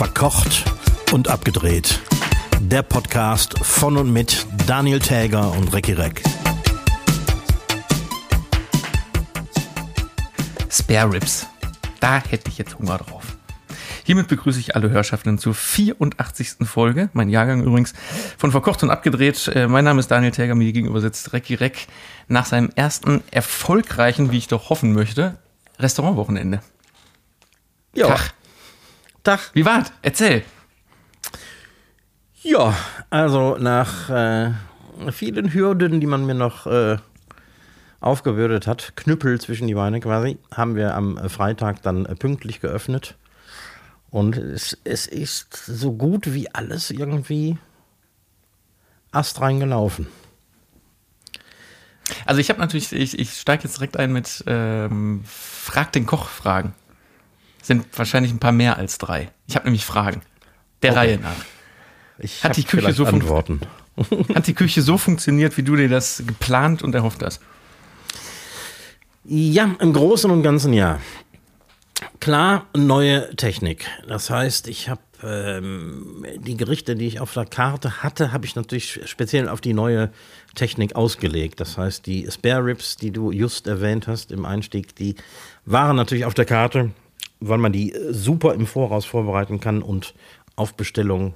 Verkocht und abgedreht. Der Podcast von und mit Daniel Täger und Recki Reck. Spare Ribs. Da hätte ich jetzt Hunger drauf. Hiermit begrüße ich alle Hörschaften zur 84. Folge, mein Jahrgang übrigens, von Verkocht und Abgedreht. Äh, mein Name ist Daniel Täger, mir gegenüber sitzt Recki Reck nach seinem ersten erfolgreichen, wie ich doch hoffen möchte, Restaurantwochenende. Ja. Tag. Tag. Wie war's? Erzähl. Ja, also nach äh, vielen Hürden, die man mir noch äh, aufgebürdet hat, Knüppel zwischen die Beine quasi, haben wir am Freitag dann äh, pünktlich geöffnet. Und es, es ist so gut wie alles irgendwie astrein gelaufen. Also ich habe natürlich, ich, ich steige jetzt direkt ein mit ähm, Frag den Koch-Fragen. Sind wahrscheinlich ein paar mehr als drei. Ich habe nämlich Fragen. Der Okay. Reihe nach. Ich Hat die Küche so Antworten. Hat die Küche so funktioniert, wie du dir das geplant und erhofft hast? Ja, im Großen und Ganzen ja. Klar, neue Technik. Das heißt, ich habe ähm, die Gerichte, die ich auf der Karte hatte, habe ich natürlich speziell auf die neue Technik ausgelegt. Das heißt, die Spare Ribs, die du just erwähnt hast im Einstieg, die waren natürlich auf der Karte, weil man die äh, super im Voraus vorbereiten kann und auf Bestellung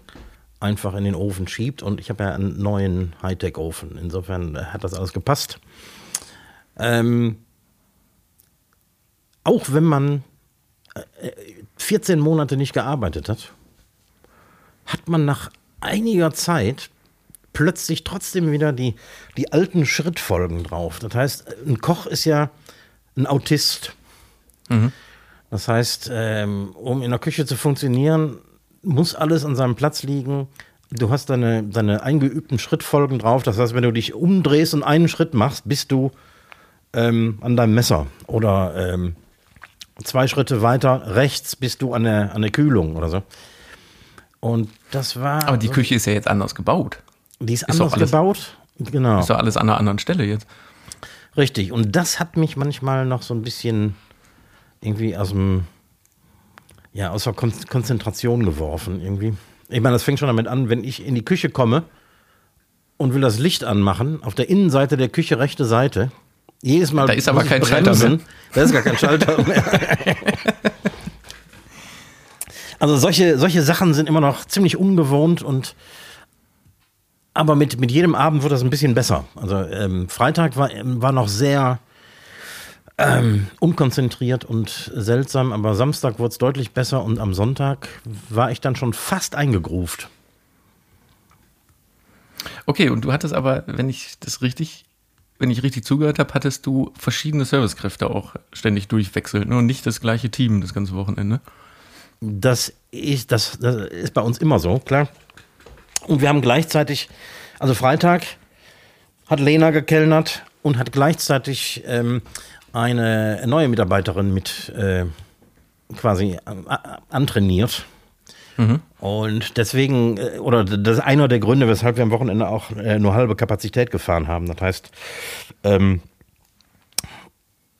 einfach in den Ofen schiebt. Und ich habe ja einen neuen Hightech-Ofen. Insofern äh, hat das alles gepasst. Ähm, auch wenn man äh, 14 Monate nicht gearbeitet hat, hat man nach einiger Zeit plötzlich trotzdem wieder die, die alten Schrittfolgen drauf. Das heißt, ein Koch ist ja ein Autist. Das heißt, ähm, um in der Küche zu funktionieren, muss alles an seinem Platz liegen. Du hast deine, deine eingeübten Schrittfolgen drauf. Das heißt, wenn du dich umdrehst und einen Schritt machst, bist du ähm, an deinem Messer. Oder ähm, zwei Schritte weiter rechts bist du an der, an der Kühlung oder so. Und das war. Aber die Küche ist ja jetzt anders gebaut. die ist ist anders alles- gebaut. Genau. Ist doch alles an einer anderen Stelle jetzt. Richtig. Und das hat mich manchmal noch so ein bisschen irgendwie aus dem, ja, aus der Kon Konzentration geworfen irgendwie. Ich meine, das fängt schon damit an, wenn ich in die Küche komme und will das Licht anmachen, auf der Innenseite der Küche, rechte Seite. Jedes Mal. Da ist aber kein Schalter mehr. Da ist gar kein Schalter mehr. Also solche, solche Sachen sind immer noch ziemlich ungewohnt und aber mit, mit jedem Abend wird das ein bisschen besser. Also ähm, Freitag war, war noch sehr ähm, unkonzentriert und seltsam, aber Samstag wurde es deutlich besser und am Sonntag war ich dann schon fast eingegruft. Okay, und du hattest aber, wenn ich das richtig, wenn ich richtig zugehört habe, hattest du verschiedene Servicekräfte auch ständig durchwechselt ne? und nicht das gleiche Team das ganze Wochenende. Das ist, das, das ist bei uns immer so, klar. Und wir haben gleichzeitig, also Freitag hat Lena gekellnert und hat gleichzeitig ähm, eine neue Mitarbeiterin mit äh, quasi äh, antrainiert. Und deswegen, äh, oder das ist einer der Gründe, weshalb wir am Wochenende auch äh, nur halbe Kapazität gefahren haben. Das heißt, ähm,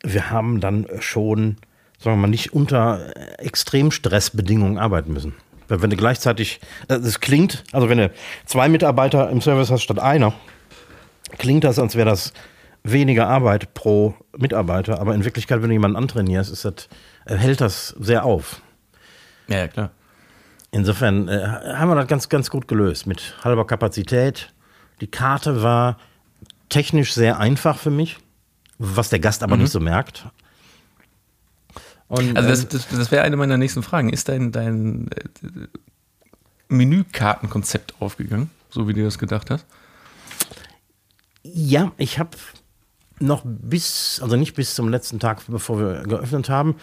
wir haben dann schon, sagen wir mal, nicht unter Extremstressbedingungen arbeiten müssen. Wenn du gleichzeitig, das klingt, also wenn du zwei Mitarbeiter im Service hast statt einer, klingt das, als wäre das weniger Arbeit pro Mitarbeiter. Aber in Wirklichkeit, wenn du jemanden antrainierst, ist das, äh, hält das sehr auf. Ja, ja, klar. Insofern äh, haben wir das ganz, ganz gut gelöst mit halber Kapazität. Die Karte war technisch sehr einfach für mich, was der Gast aber nicht so merkt. Und, Also das, ähm, das, das wäre eine meiner nächsten Fragen. Ist dein, dein äh, Menükartenkonzept aufgegangen, so wie du das gedacht hast? Ja, ich habe noch bis, also nicht bis zum letzten Tag, bevor wir geöffnet haben,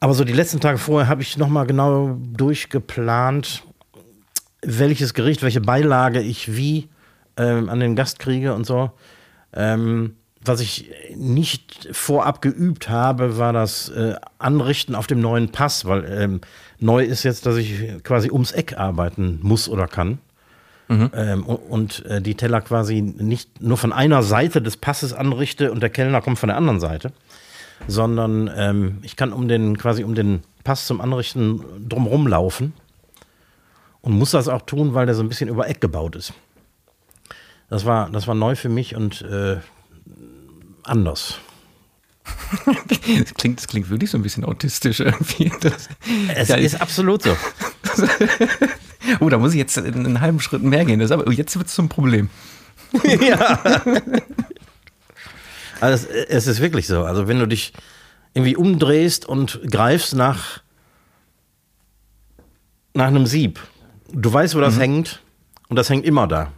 aber so die letzten Tage vorher habe ich noch mal genau durchgeplant, welches Gericht, welche Beilage ich wie ähm, an den Gast kriege und so. Ähm, was ich nicht vorab geübt habe, war das äh, Anrichten auf dem neuen Pass, weil ähm, neu ist jetzt, dass ich quasi ums Eck arbeiten muss oder kann. Ähm, und und äh, die Teller quasi nicht nur von einer Seite des Passes anrichte und der Kellner kommt von der anderen Seite, sondern ähm, ich kann um den quasi um den Pass zum Anrichten drumherum laufen Und muss das auch tun, weil der so ein bisschen über Eck gebaut ist. Das war, das war neu für mich und äh, anders. das, klingt, das klingt wirklich so ein bisschen autistisch irgendwie. Das, es ja, ist absolut so. oh, da muss ich jetzt einen halben Schritt mehr gehen. Das aber, jetzt wird es zum Problem. ja. Also es, es ist wirklich so. Also wenn du dich irgendwie umdrehst und greifst nach, nach einem Sieb, du weißt, wo das mhm. hängt und das hängt immer da.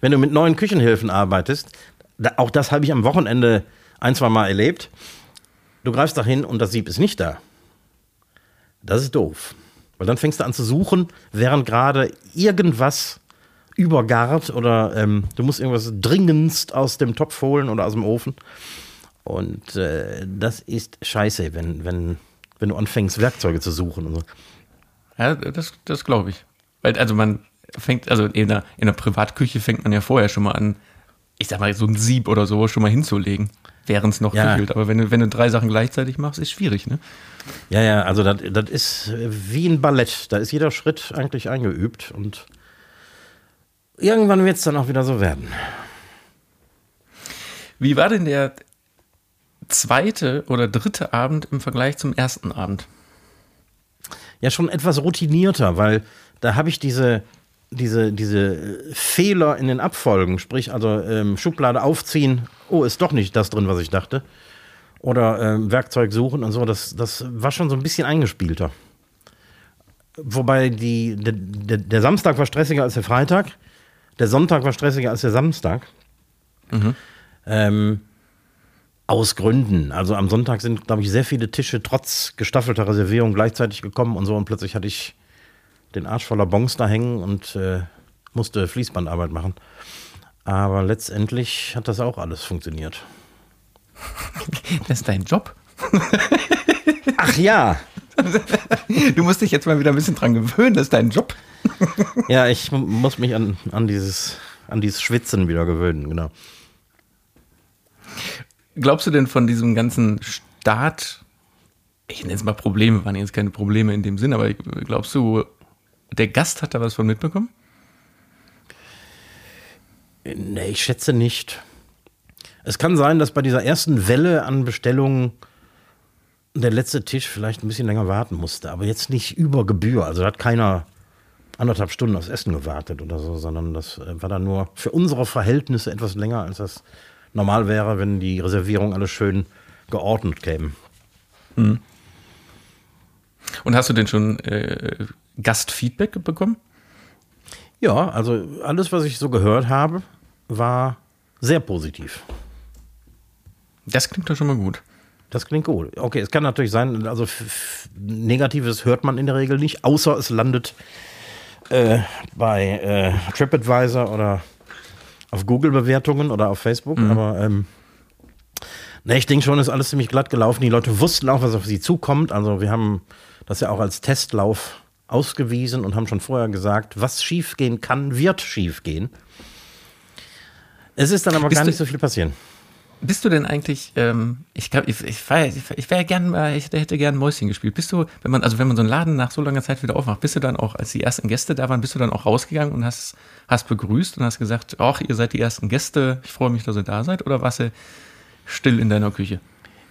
Wenn du mit neuen Küchenhilfen arbeitest, da, auch das habe ich am Wochenende ein, zwei Mal erlebt, du greifst dahin und das Sieb ist nicht da. Das ist doof. Weil dann fängst du an zu suchen, während gerade irgendwas übergart oder ähm, du musst irgendwas dringendst aus dem Topf holen oder aus dem Ofen. Und äh, das ist scheiße, wenn, wenn, wenn du anfängst, Werkzeuge zu suchen und so. Ja, das, das glaube ich. Weil, also man fängt, also in der, in der Privatküche fängt man ja vorher schon mal an, ich sag mal, so ein Sieb oder so schon mal hinzulegen, während es noch ja. küchelt. Aber wenn du, wenn du drei Sachen gleichzeitig machst, ist schwierig, ne? Ja, ja, also das, das ist wie ein Ballett. Da ist jeder Schritt eigentlich eingeübt und irgendwann wird es dann auch wieder so werden. Wie war denn der zweite oder dritte Abend im Vergleich zum ersten Abend? Ja, schon etwas routinierter, weil da habe ich diese, diese, diese Fehler in den Abfolgen, sprich also ähm, Schublade aufziehen, oh, ist doch nicht das drin, was ich dachte. Oder ähm, Werkzeug suchen und so, das, das war schon so ein bisschen eingespielter. Wobei die, der, der, der Samstag war stressiger als der Freitag. Der Sonntag war stressiger als der Samstag. Mhm. Ähm, aus Gründen. Also am Sonntag sind, glaube ich, sehr viele Tische trotz gestaffelter Reservierung gleichzeitig gekommen und so. Und plötzlich hatte ich den Arsch voller Bons da hängen und äh, musste Fließbandarbeit machen. Aber letztendlich hat das auch alles funktioniert. Das ist dein Job. Ach ja. Du musst dich jetzt mal wieder ein bisschen dran gewöhnen, das ist dein Job. Ja, ich muss mich an, an, dieses, an dieses Schwitzen wieder gewöhnen, genau. Glaubst du denn von diesem ganzen Start, ich nenne es mal Probleme, waren jetzt keine Probleme in dem Sinn, aber glaubst du, der Gast hat da was von mitbekommen? Nee, ich schätze nicht. Es kann sein, dass bei dieser ersten Welle an Bestellungen der letzte Tisch vielleicht ein bisschen länger warten musste, aber jetzt nicht über Gebühr. Also hat keiner anderthalb Stunden aufs Essen gewartet oder so, sondern das äh, war dann nur für unsere Verhältnisse etwas länger, als das normal wäre, wenn die Reservierung alles schön geordnet käme. Mhm. Und hast du denn schon äh, Gastfeedback bekommen? Ja, also alles, was ich so gehört habe, war sehr positiv. Das klingt doch schon mal gut. Das klingt gut. Okay, es kann natürlich sein, also Negatives hört man in der Regel nicht, außer es landet äh, bei äh, TripAdvisor oder auf Google-Bewertungen oder auf Facebook. Mhm. Aber ähm, ne, ich denke schon, ist alles ziemlich glatt gelaufen. Die Leute wussten auch, was auf sie zukommt. Also wir haben das ja auch als Testlauf ausgewiesen und haben schon vorher gesagt, was schiefgehen kann, wird schiefgehen. Es ist dann aber Bist gar nicht so viel passieren. Bist du denn eigentlich, ähm, ich glaube, ich, ich, ich, wäre gern, ich hätte gern Mäuschen gespielt. Bist du, wenn man, also wenn man so einen Laden nach so langer Zeit wieder aufmacht, bist du dann auch, als die ersten Gäste da waren, bist du dann auch rausgegangen und hast, hast begrüßt und hast gesagt, ach, ihr seid die ersten Gäste, ich freue mich, dass ihr da seid, oder warst du still in deiner Küche?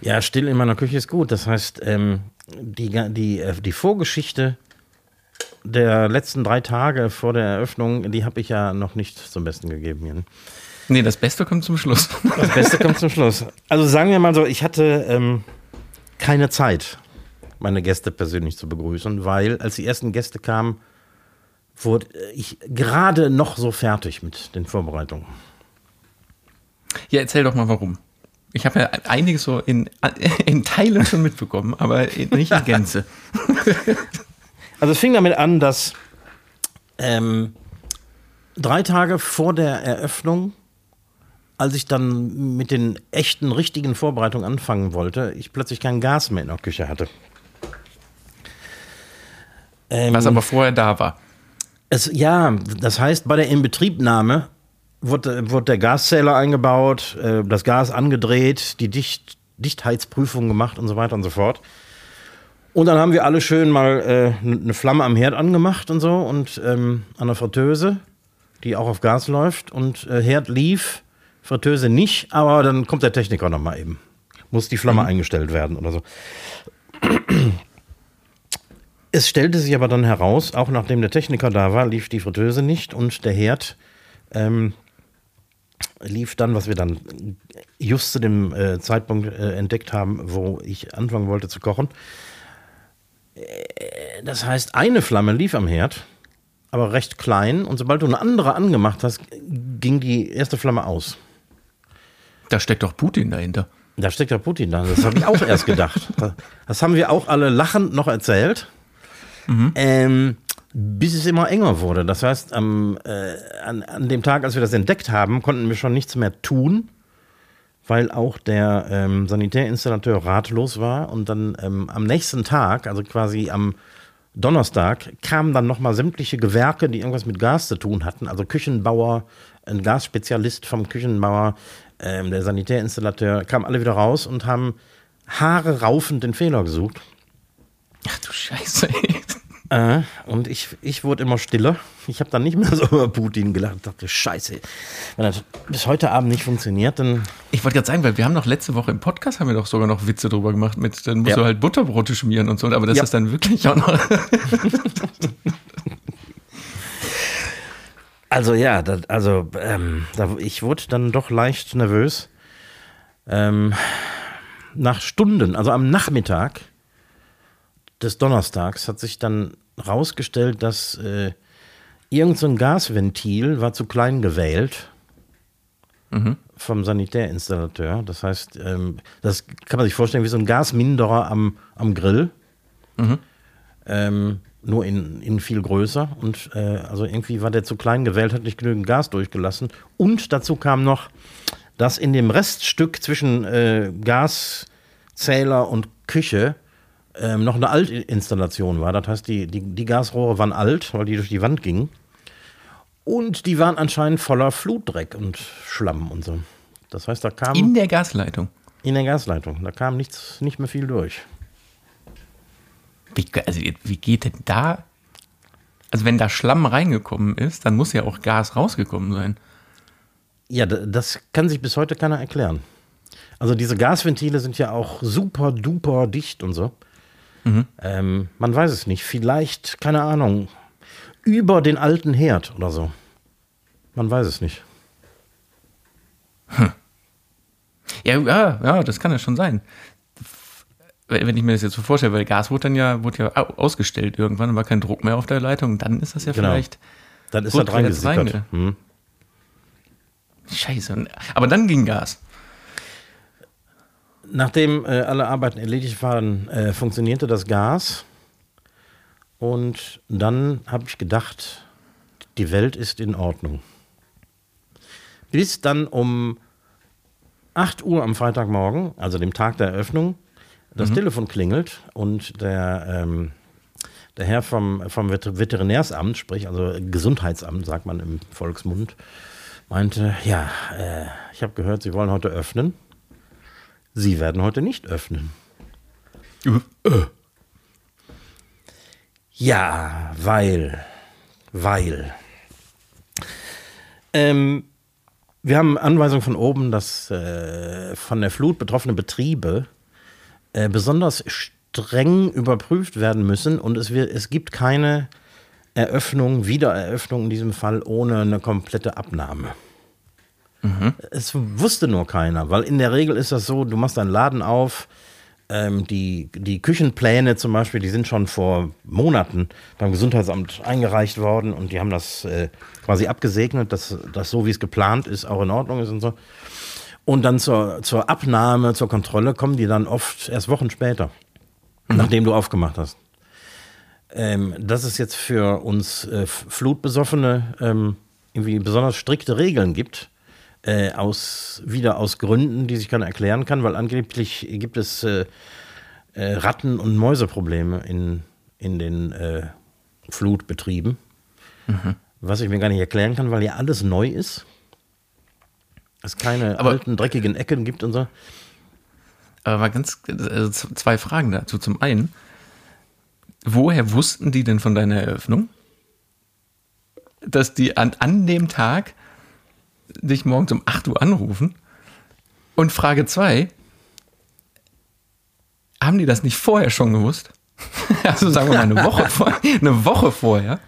Ja, still in meiner Küche ist gut. Das heißt, ähm, die, die, äh, die Vorgeschichte der letzten drei Tage vor der Eröffnung, die habe ich ja noch nicht zum Besten gegeben. Hier. Nee, das Beste kommt zum Schluss. Das Beste kommt zum Schluss. Also sagen wir mal so, ich hatte ähm, keine Zeit, meine Gäste persönlich zu begrüßen, weil als die ersten Gäste kamen, wurde ich gerade noch so fertig mit den Vorbereitungen. Ja, erzähl doch mal warum. Ich habe ja einiges so in, in Teilen schon mitbekommen, aber nicht in Gänze. Also es fing damit an, dass ähm, drei Tage vor der Eröffnung als ich dann mit den echten, richtigen Vorbereitungen anfangen wollte, ich plötzlich kein Gas mehr in der Küche hatte. Ähm, Was aber vorher da war. Es, ja, das heißt, bei der Inbetriebnahme wurde, wurde der Gaszähler eingebaut, äh, das Gas angedreht, die Dicht, Dichtheitsprüfung gemacht und so weiter und so fort. Und dann haben wir alle schön mal äh, eine Flamme am Herd angemacht und so und ähm, an der Fritteuse, die auch auf Gas läuft. Und äh, Herd lief, Fritteuse nicht, aber dann kommt der Techniker nochmal eben. Muss die Flamme eingestellt werden oder so. Es stellte sich aber dann heraus, auch nachdem der Techniker da war, lief die Fritteuse nicht und der Herd ähm, lief dann, was wir dann just zu dem äh, Zeitpunkt äh, entdeckt haben, wo ich anfangen wollte zu kochen. Äh, Das heißt, eine Flamme lief am Herd, aber recht klein und sobald du eine andere angemacht hast, ging die erste Flamme aus. Da steckt doch Putin dahinter. Da steckt ja Putin da. Das habe ich auch erst gedacht. Das haben wir auch alle lachend noch erzählt. Ähm, bis es immer enger wurde. Das heißt, am, äh, an, an dem Tag, als wir das entdeckt haben, konnten wir schon nichts mehr tun, weil auch der ähm, Sanitärinstallateur ratlos war. Und dann ähm, am nächsten Tag, also quasi am Donnerstag, kamen dann nochmal sämtliche Gewerke, die irgendwas mit Gas zu tun hatten. Also Küchenbauer, ein Gasspezialist vom Küchenbauer, ähm, der Sanitärinstallateur, kamen alle wieder raus und haben Haare raufend den Fehler gesucht. Ach du Scheiße. ey. Äh, und ich, ich wurde immer stiller. Ich habe dann nicht mehr so über Putin gelacht. Ich dachte, scheiße, wenn das bis heute Abend nicht funktioniert, dann Ich wollte gerade sagen, weil wir haben doch letzte Woche im Podcast haben wir doch sogar noch Witze drüber gemacht mit, dann musst Ja. du halt Butterbrote schmieren und so, aber das Ja. ist dann wirklich auch noch. Also ja, das, also ähm, da, ich wurde dann doch leicht nervös. Ähm, nach Stunden, also am Nachmittag des Donnerstags, hat sich dann rausgestellt, dass äh, irgend so Gasventil war zu klein gewählt vom Sanitärinstallateur. Das heißt, ähm, das kann man sich vorstellen wie so ein Gasminderer am, am Grill. Ähm, nur in, in viel größer. Und äh, also irgendwie war der zu klein gewählt, hat nicht genügend Gas durchgelassen. Und dazu kam noch, dass in dem Reststück zwischen äh, Gaszähler und Küche ähm, noch eine Altinstallation war. Das heißt, die, die, die Gasrohre waren alt, weil die durch die Wand gingen. Und die waren anscheinend voller Flutdreck und Schlamm und so. Das heißt, da kam In der Gasleitung. in der Gasleitung, da kam nichts, nicht mehr viel durch. Wie, also, wie geht denn da? Also, wenn da Schlamm reingekommen ist, dann muss ja auch Gas rausgekommen sein. Ja, das kann sich bis heute keiner erklären. Also diese Gasventile sind ja auch super duper dicht und so. Ähm, man weiß es nicht. Vielleicht, keine Ahnung, über den alten Herd oder so. Man weiß es nicht. Ja, ja, ja, das kann ja schon sein. Wenn ich mir das jetzt so vorstelle, weil Gas wurde dann ja, wurde ja au- ausgestellt irgendwann, war kein Druck mehr auf der Leitung, dann ist das ja Genau. vielleicht. Dann ist Gut, jetzt reingesickert. reinge- Hm. Scheiße. Aber dann ging Gas. Nachdem äh, alle Arbeiten erledigt waren, äh, funktionierte das Gas. Und dann habe ich gedacht, die Welt ist in Ordnung. Bis dann um 8 Uhr am Freitagmorgen, also dem Tag der Eröffnung, das Telefon klingelt und der, ähm, der Herr vom, vom Vet- Veterinärsamt, sprich also Gesundheitsamt, sagt man im Volksmund, meinte, ja, äh, ich habe gehört, Sie wollen heute öffnen. Sie werden heute nicht öffnen. Ja, weil, weil. Ähm, wir haben Anweisung von oben, dass äh, von der Flut betroffene Betriebe äh, besonders streng überprüft werden müssen und es, wird, es gibt keine Eröffnung, Wiedereröffnung in diesem Fall ohne eine komplette Abnahme. Es wusste nur keiner, weil in der Regel ist das so, du machst deinen Laden auf, ähm, die, die Küchenpläne zum Beispiel, die sind schon vor Monaten beim Gesundheitsamt eingereicht worden und die haben das äh, quasi abgesegnet, dass das so, wie es geplant ist, auch in Ordnung ist und so. Und dann zur, zur Abnahme, zur Kontrolle kommen die dann oft erst Wochen später, nachdem du aufgemacht hast. Ähm, dass es jetzt für uns äh, Flutbesoffene ähm, irgendwie besonders strikte Regeln gibt, äh, aus, wieder aus Gründen, die sich keiner erklären kann, weil angeblich gibt es äh, äh, Ratten- und Mäuseprobleme in, in den äh, Flutbetrieben, was ich mir gar nicht erklären kann, weil ja alles neu ist. Es keine Aber- alten, dreckigen Ecken gibt und so. Aber mal ganz, also zwei Fragen dazu. Zum einen, woher wussten die denn von deiner Eröffnung? Dass die an, an dem Tag dich morgens um 8 Uhr anrufen? Und Frage 2, haben die das nicht vorher schon gewusst? also sagen wir mal eine Woche, vor, eine Woche vorher.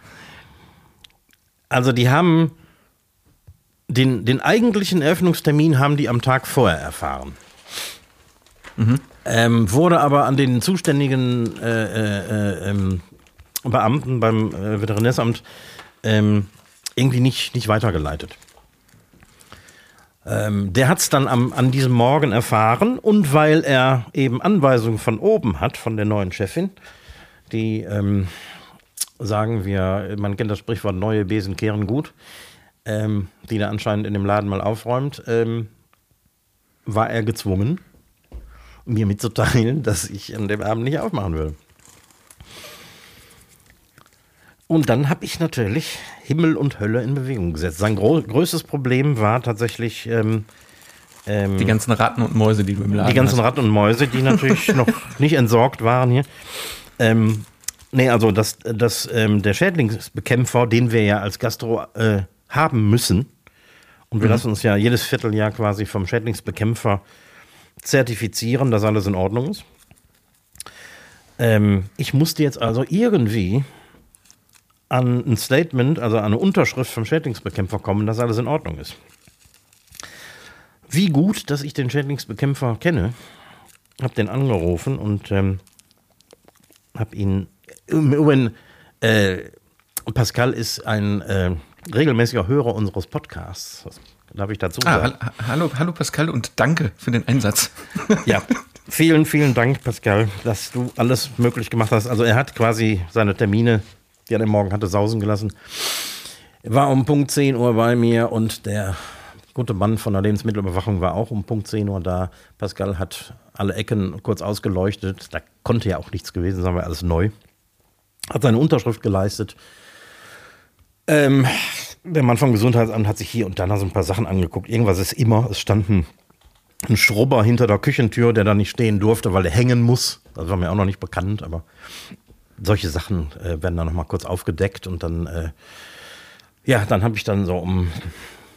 Also die haben den, den eigentlichen Eröffnungstermin haben die am Tag vorher erfahren. Mhm. Ähm, wurde aber an den zuständigen äh, äh, ähm, Beamten beim äh, Veterinärsamt ähm, irgendwie nicht, nicht weitergeleitet. Ähm, der hat es dann am, an diesem Morgen erfahren und weil er eben Anweisungen von oben hat, von der neuen Chefin, die ähm, sagen wir, man kennt das Sprichwort, neue Besen kehren gut, ähm, die da anscheinend in dem Laden mal aufräumt, ähm, war er gezwungen, mir mitzuteilen, dass ich an dem Abend nicht aufmachen will. Und dann habe ich natürlich Himmel und Hölle in Bewegung gesetzt. Sein größtes Problem war tatsächlich ähm, ähm, die ganzen Ratten und Mäuse, die du im Laden Die ganzen hast. Ratten und Mäuse, die natürlich noch nicht entsorgt waren hier. Ähm, nee, also das, das, ähm, der Schädlingsbekämpfer, den wir ja als Gastro äh, haben müssen, und wir mhm. lassen uns ja jedes Vierteljahr quasi vom Schädlingsbekämpfer zertifizieren, dass alles in Ordnung ist. Ähm, ich musste jetzt also irgendwie an ein Statement, also an eine Unterschrift vom Schädlingsbekämpfer kommen, dass alles in Ordnung ist. Wie gut, dass ich den Schädlingsbekämpfer kenne, habe den angerufen und ähm, habe ihn. Übrigens, äh, Pascal ist ein äh, regelmäßiger Hörer unseres Podcasts. Das darf ich dazu ah, sagen. hallo, hallo Pascal und danke für den Einsatz. ja, vielen, vielen Dank, Pascal, dass du alles möglich gemacht hast. Also er hat quasi seine Termine, die er den Morgen hatte, sausen gelassen. War um Punkt 10 Uhr bei mir und der gute Mann von der Lebensmittelüberwachung war auch um Punkt 10 Uhr da. Pascal hat alle Ecken kurz ausgeleuchtet. Da konnte ja auch nichts gewesen sein, war alles neu. Hat seine Unterschrift geleistet. Ähm, der Mann vom Gesundheitsamt hat sich hier und da noch so ein paar Sachen angeguckt. Irgendwas ist immer. Es stand ein, ein Schrubber hinter der Küchentür, der da nicht stehen durfte, weil er hängen muss. Das war mir auch noch nicht bekannt, aber solche Sachen äh, werden dann noch mal kurz aufgedeckt und dann, äh, ja, dann habe ich dann so um,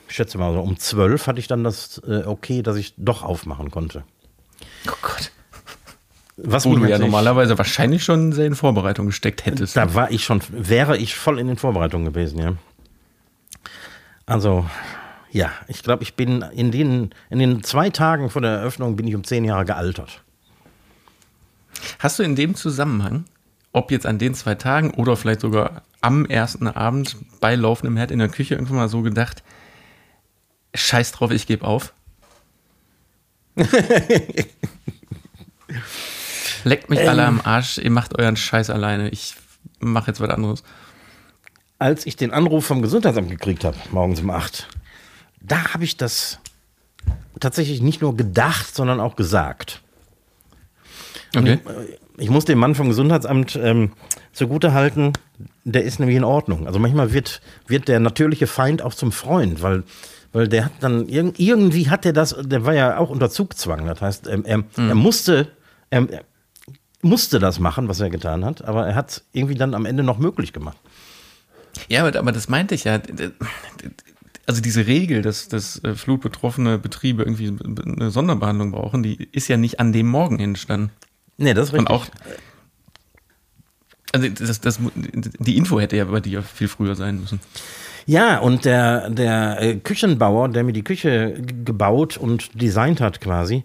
ich schätze mal so um zwölf hatte ich dann das äh, okay, dass ich doch aufmachen konnte. Oh Gott. Was Wo du ja normalerweise wahrscheinlich schon sehr in Vorbereitung gesteckt hättest. Da war ich schon, wäre ich voll in den Vorbereitungen gewesen, ja. Also, ja, ich glaube, ich bin in den, in den zwei Tagen vor der Eröffnung bin ich um zehn Jahre gealtert. Hast du in dem Zusammenhang, ob jetzt an den zwei Tagen oder vielleicht sogar am ersten Abend bei laufendem Herd in der Küche irgendwann mal so gedacht, scheiß drauf, ich gebe auf? Leckt mich ähm, alle am Arsch, ihr macht euren Scheiß alleine. Ich mache jetzt was anderes. Als ich den Anruf vom Gesundheitsamt gekriegt habe, morgens um 8, da habe ich das tatsächlich nicht nur gedacht, sondern auch gesagt. Okay. Ich, äh, ich, muss dem Mann vom Gesundheitsamt ähm, zugute halten, der ist nämlich in Ordnung. Also manchmal wird, wird der natürliche Feind auch zum Freund, weil, weil der hat dann irgendwie hat er das, der war ja auch unter Zugzwang. Das heißt, ähm, er, mhm. er musste, er, musste das machen, was er getan hat, aber er hat es irgendwie dann am Ende noch möglich gemacht. Ja, aber das meinte ich ja. Also diese Regel, dass, dass äh, flutbetroffene Betriebe irgendwie eine Sonderbehandlung brauchen, die ist ja nicht an dem Morgen entstanden. Nee, das ist richtig. Und auch, also das, das, die Info hätte ja bei dir viel früher sein müssen. Ja, und der, der äh, Küchenbauer, der mir die Küche gebaut und designt hat quasi,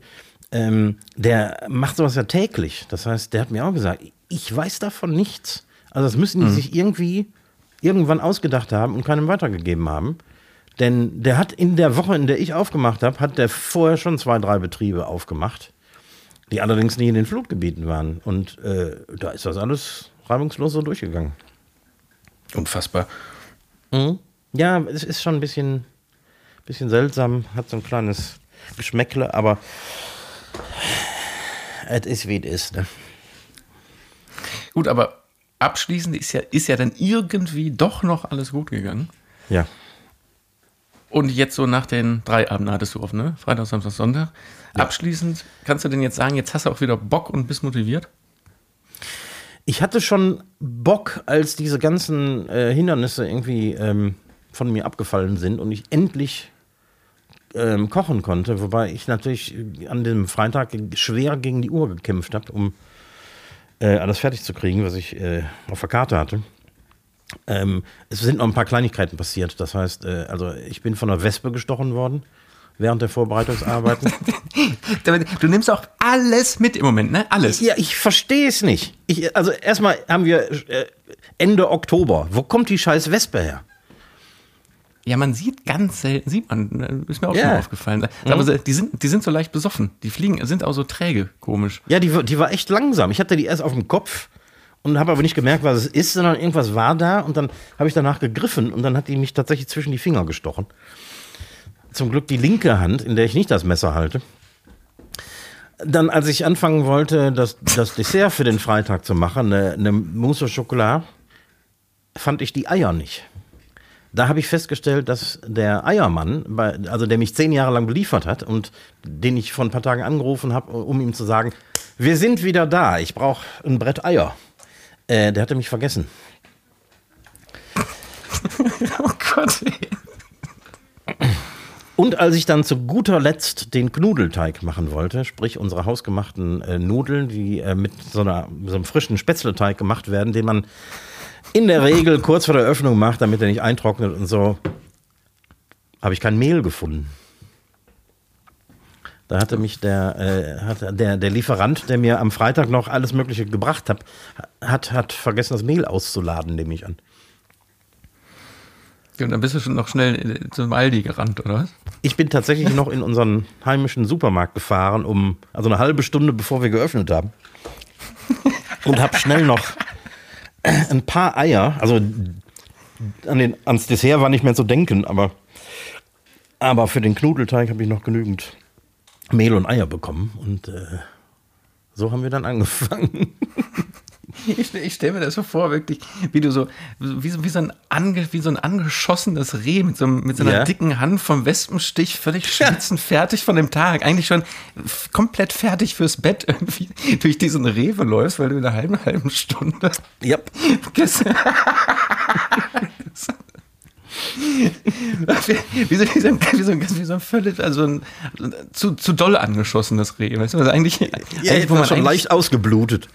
ähm, der macht sowas ja täglich. Das heißt, der hat mir auch gesagt, ich weiß davon nichts. Also das müssen die mhm. sich irgendwie irgendwann ausgedacht haben und keinem weitergegeben haben. Denn der hat in der Woche, in der ich aufgemacht habe, hat der vorher schon zwei, drei Betriebe aufgemacht, die allerdings nie in den Flutgebieten waren. Und äh, da ist das alles reibungslos so durchgegangen. Unfassbar. Mhm. Ja, es ist schon ein bisschen, bisschen seltsam, hat so ein kleines Geschmäckle, aber es ist wie es ist. Ne? Gut, aber abschließend ist ja, ist ja dann irgendwie doch noch alles gut gegangen. Ja. Und jetzt so nach den drei Abenden hattest du offen, ne? Freitag, Samstag, Sonntag. Ja. Abschließend kannst du denn jetzt sagen, jetzt hast du auch wieder Bock und bist motiviert? Ich hatte schon Bock, als diese ganzen äh, Hindernisse irgendwie ähm, von mir abgefallen sind und ich endlich ähm, kochen konnte, wobei ich natürlich an dem Freitag schwer gegen die Uhr gekämpft habe, um äh, alles fertig zu kriegen, was ich äh, auf der Karte hatte. Ähm, es sind noch ein paar Kleinigkeiten passiert. Das heißt, äh, also ich bin von einer Wespe gestochen worden während der Vorbereitungsarbeiten. du nimmst auch alles mit im Moment, ne? Alles. Ja, ich verstehe es nicht. Ich, also erstmal haben wir äh, Ende Oktober. Wo kommt die scheiß Wespe her? Ja, man sieht ganz selten, sieht man, ist mir auch ja. schon aufgefallen. Mhm. Aber die sind, die sind so leicht besoffen. Die fliegen, sind auch so träge, komisch. Ja, die, die war echt langsam. Ich hatte die erst auf dem Kopf und habe aber nicht gemerkt, was es ist, sondern irgendwas war da und dann habe ich danach gegriffen und dann hat die mich tatsächlich zwischen die Finger gestochen. Zum Glück die linke Hand, in der ich nicht das Messer halte. Dann, als ich anfangen wollte, das, das Dessert für den Freitag zu machen, eine, eine Mousse au Chocolat, fand ich die Eier nicht. Da habe ich festgestellt, dass der Eiermann, bei, also der mich zehn Jahre lang beliefert hat und den ich vor ein paar Tagen angerufen habe, um ihm zu sagen, wir sind wieder da, ich brauche ein Brett Eier. Äh, der hatte mich vergessen. oh Gott. Und als ich dann zu guter Letzt den Knudelteig machen wollte, sprich unsere hausgemachten äh, Nudeln, die äh, mit so, einer, so einem frischen Spätzleteig gemacht werden, den man in der Regel kurz vor der Öffnung macht, damit er nicht eintrocknet und so, habe ich kein Mehl gefunden. Da hatte mich der, äh, hat der, der Lieferant, der mir am Freitag noch alles Mögliche gebracht hat, hat, hat vergessen, das Mehl auszuladen, nehme ich an. Und dann bist du schon noch schnell zum Aldi gerannt, oder was? Ich bin tatsächlich noch in unseren heimischen Supermarkt gefahren, um also eine halbe Stunde bevor wir geöffnet haben. Und habe schnell noch ein paar Eier, also an den, ans Dessert war nicht mehr zu denken, aber, aber für den Knudelteig habe ich noch genügend Mehl und Eier bekommen. Und äh, so haben wir dann angefangen. Ich, ich stelle mir das so vor, wirklich, wie du so, wie, wie, so, ein ange, wie so ein angeschossenes Reh mit so, mit so einer ja. dicken Hand vom Wespenstich, völlig schwitzend, ja. fertig von dem Tag, eigentlich schon komplett fertig fürs Bett irgendwie durch diesen Rewe läufst, weil du in einer halben, halben Stunde. Yep. wie, so, wie, so, wie, so, wie so ein völlig, also ein, zu, zu doll angeschossenes Reh, weißt du, also eigentlich, ja, eigentlich wo man schon leicht ausgeblutet.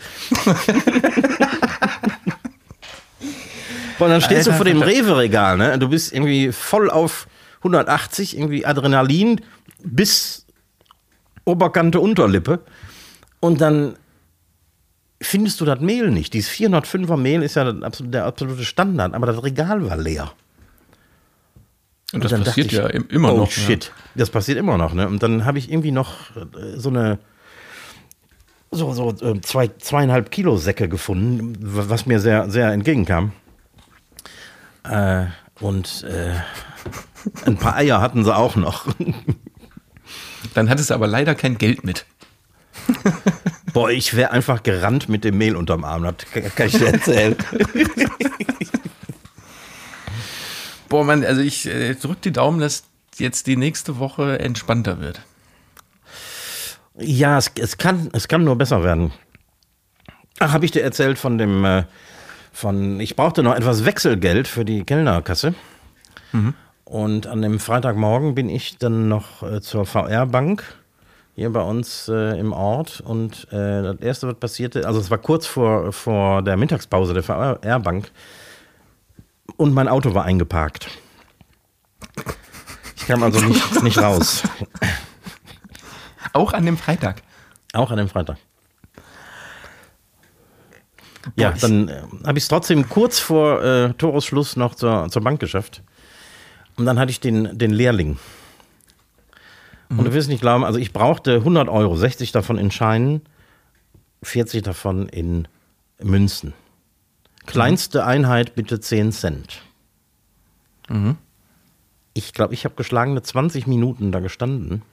Und dann stehst Alter, du vor dem Rewe-Regal, ne? Du bist irgendwie voll auf 180, irgendwie Adrenalin bis Oberkante Unterlippe. Und dann findest du das Mehl nicht. Dieses 405er Mehl ist ja der absolute Standard, aber das Regal war leer. Und, das passiert ich, ja immer oh, noch. Oh shit, ja. das passiert immer noch. Ne? Und dann habe ich irgendwie noch äh, so eine so, so äh, zwei, zweieinhalb Kilo Säcke gefunden, was mir sehr, sehr entgegenkam. Äh, und äh, ein paar Eier hatten sie auch noch. Dann hattest du aber leider kein Geld mit. Boah, ich wäre einfach gerannt mit dem Mehl unterm Arm, das kann ich dir erzählen. Boah, Mann, also ich äh, drück die Daumen, dass jetzt die nächste Woche entspannter wird. Ja, es, es, kann, es kann nur besser werden. Ach, habe ich dir erzählt von dem, äh, von, ich brauchte noch etwas Wechselgeld für die Kellnerkasse. Mhm. Und an dem Freitagmorgen bin ich dann noch äh, zur VR-Bank hier bei uns äh, im Ort. Und äh, das erste, was passierte, also es war kurz vor, vor der Mittagspause der VR-Bank, und mein Auto war eingeparkt. Ich kam also nicht, nicht raus. Auch an dem Freitag. Auch an dem Freitag. Ja, dann äh, habe ich es trotzdem kurz vor äh, Toresschluss noch zur, zur Bank geschafft. Und dann hatte ich den, den Lehrling. Mhm. Und du wirst nicht glauben, also ich brauchte 100 Euro, 60 davon in Scheinen, 40 davon in Münzen. Kleinste Einheit bitte 10 Cent. Mhm. Ich glaube, ich habe geschlagene 20 Minuten da gestanden.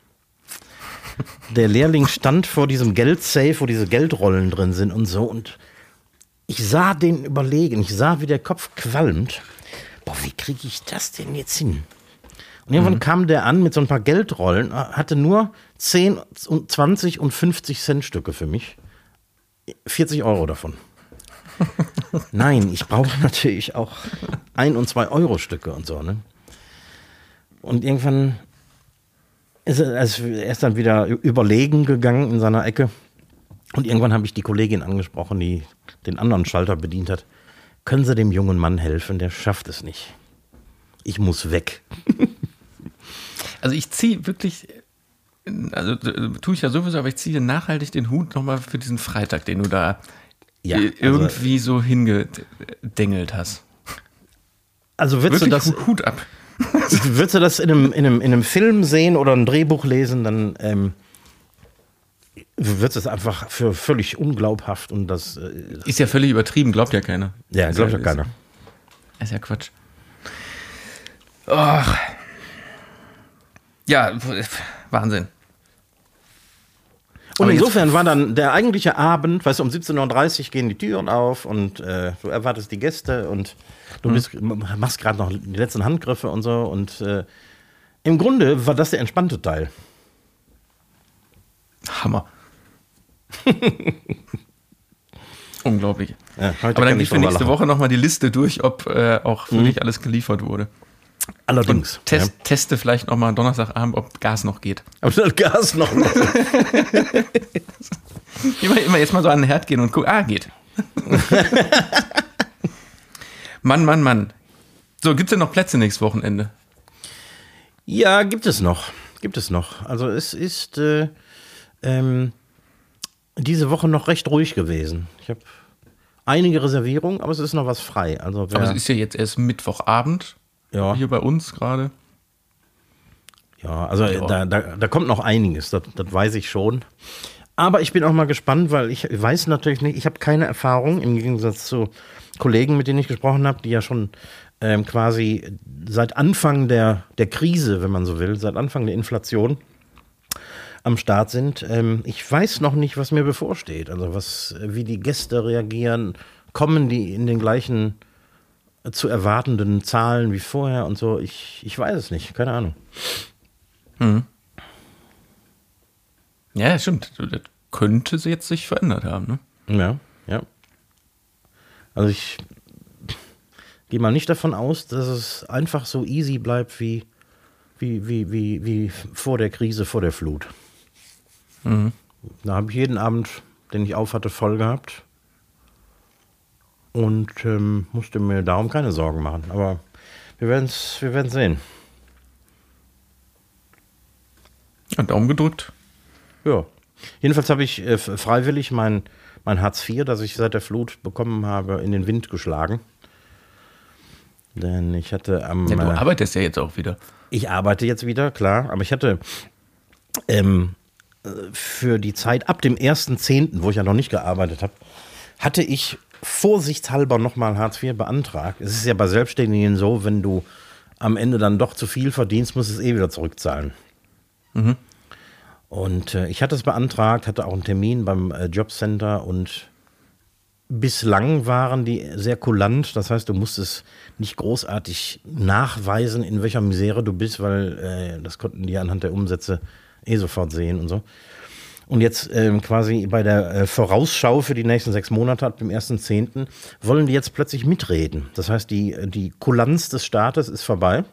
Der Lehrling stand vor diesem Geldsafe, wo diese Geldrollen drin sind und so. Und ich sah den überlegen. Ich sah, wie der Kopf qualmt. Boah, wie kriege ich das denn jetzt hin? Und irgendwann mhm. kam der an mit so ein paar Geldrollen, hatte nur 10, 20 und 50 Cent Stücke für mich. 40 Euro davon. Nein, ich brauche natürlich auch ein- und zwei Euro Stücke und so, ne? Und irgendwann ist er, er ist dann wieder überlegen gegangen in seiner Ecke. Und irgendwann habe ich die Kollegin angesprochen, die den anderen Schalter bedient hat. Können Sie dem jungen Mann helfen? Der schafft es nicht. Ich muss weg. Also ich ziehe wirklich, also äh, tue ich ja sowieso, aber ich ziehe nachhaltig den Hut nochmal für diesen Freitag, den du da Ja, äh, also- irgendwie so hingedengelt hast. Also würdest du das, Hut, ab. würdest du das in einem, in, einem, in einem Film sehen oder ein Drehbuch lesen, dann ähm, wird es einfach für völlig unglaubhaft und das äh, Ist ja völlig übertrieben, glaubt ja keiner. ja, Ist glaubt ja keiner. Ist ja Quatsch. Ach. Ja, Wahnsinn. Und Aber insofern war dann der eigentliche Abend, weißt du, um 17.30 Uhr gehen die Türen auf und äh, du erwartest die Gäste und du Mhm. bist, machst gerade noch die letzten Handgriffe und so. Und äh, im Grunde war das der entspannte Teil. Hammer. Unglaublich. Ja, Aber dann ich geht für nächste lachen. Woche nochmal die Liste durch, ob äh, auch für dich alles geliefert wurde. Allerdings. Test, Teste vielleicht nochmal Donnerstagabend, ob Gas noch geht. Ja. Aber das Gas noch. Immer, immer jetzt mal so an den Herd gehen und gucken, ah, geht. Mann, Mann, Mann. So, gibt es denn noch Plätze nächstes Wochenende? Ja, gibt es noch. Gibt es noch. Also es ist äh, ähm, diese Woche noch recht ruhig gewesen. Ich habe einige Reservierungen, aber es ist noch was frei. Also Aber es ist ja jetzt erst Mittwochabend ja, hier bei uns gerade. ja, also Ja. Da, da, da kommt noch einiges, das, das weiß ich schon. Aber ich bin auch mal gespannt, weil ich weiß natürlich nicht, ich habe keine Erfahrung im Gegensatz zu Kollegen, mit denen ich gesprochen habe, die ja schon ähm, quasi seit Anfang der, der Krise, wenn man so will, seit Anfang der Inflation am Start sind. Ähm, ich weiß noch nicht, was mir bevorsteht. Also was, wie die Gäste reagieren, kommen die in den gleichen zu erwartenden Zahlen wie vorher und so. Ich, ich weiß es nicht, keine Ahnung. Ja, stimmt. Das könnte sie jetzt sich verändert haben. Ne? Ja, ja. Also ich gehe mal nicht davon aus, dass es einfach so easy bleibt wie, wie, wie, wie, wie vor der Krise, vor der Flut. Da habe ich jeden Abend, den ich auf hatte, voll gehabt. Und ähm, musste mir darum keine Sorgen machen. Aber wir werden es wir werden's sehen. Ja, Daumen gedrückt. Ja. Jedenfalls habe ich äh, freiwillig mein, mein Hartz IV, das ich seit der Flut bekommen habe, in den Wind geschlagen. Denn ich hatte am. Ja, du äh, arbeitest ja jetzt auch wieder. ich arbeite jetzt wieder, klar, aber ich hatte ähm, äh, für die Zeit ab dem 1.10., wo ich ja noch nicht gearbeitet habe, hatte ich vorsichtshalber nochmal Hartz IV beantragt. Es ist ja bei Selbstständigen so, wenn du am Ende dann doch zu viel verdienst, musst du es eh wieder zurückzahlen. Und äh, ich hatte es beantragt, hatte auch einen Termin beim äh, Jobcenter und bislang waren die sehr kulant. Das heißt, du musstest nicht großartig nachweisen, in welcher Misere du bist, weil äh, das konnten die anhand der Umsätze eh sofort sehen und so. Und jetzt ähm, quasi bei der äh, Vorausschau für die nächsten sechs Monate ab dem 1.10. wollen die jetzt plötzlich mitreden. Das heißt, die, die Kulanz des Staates ist vorbei.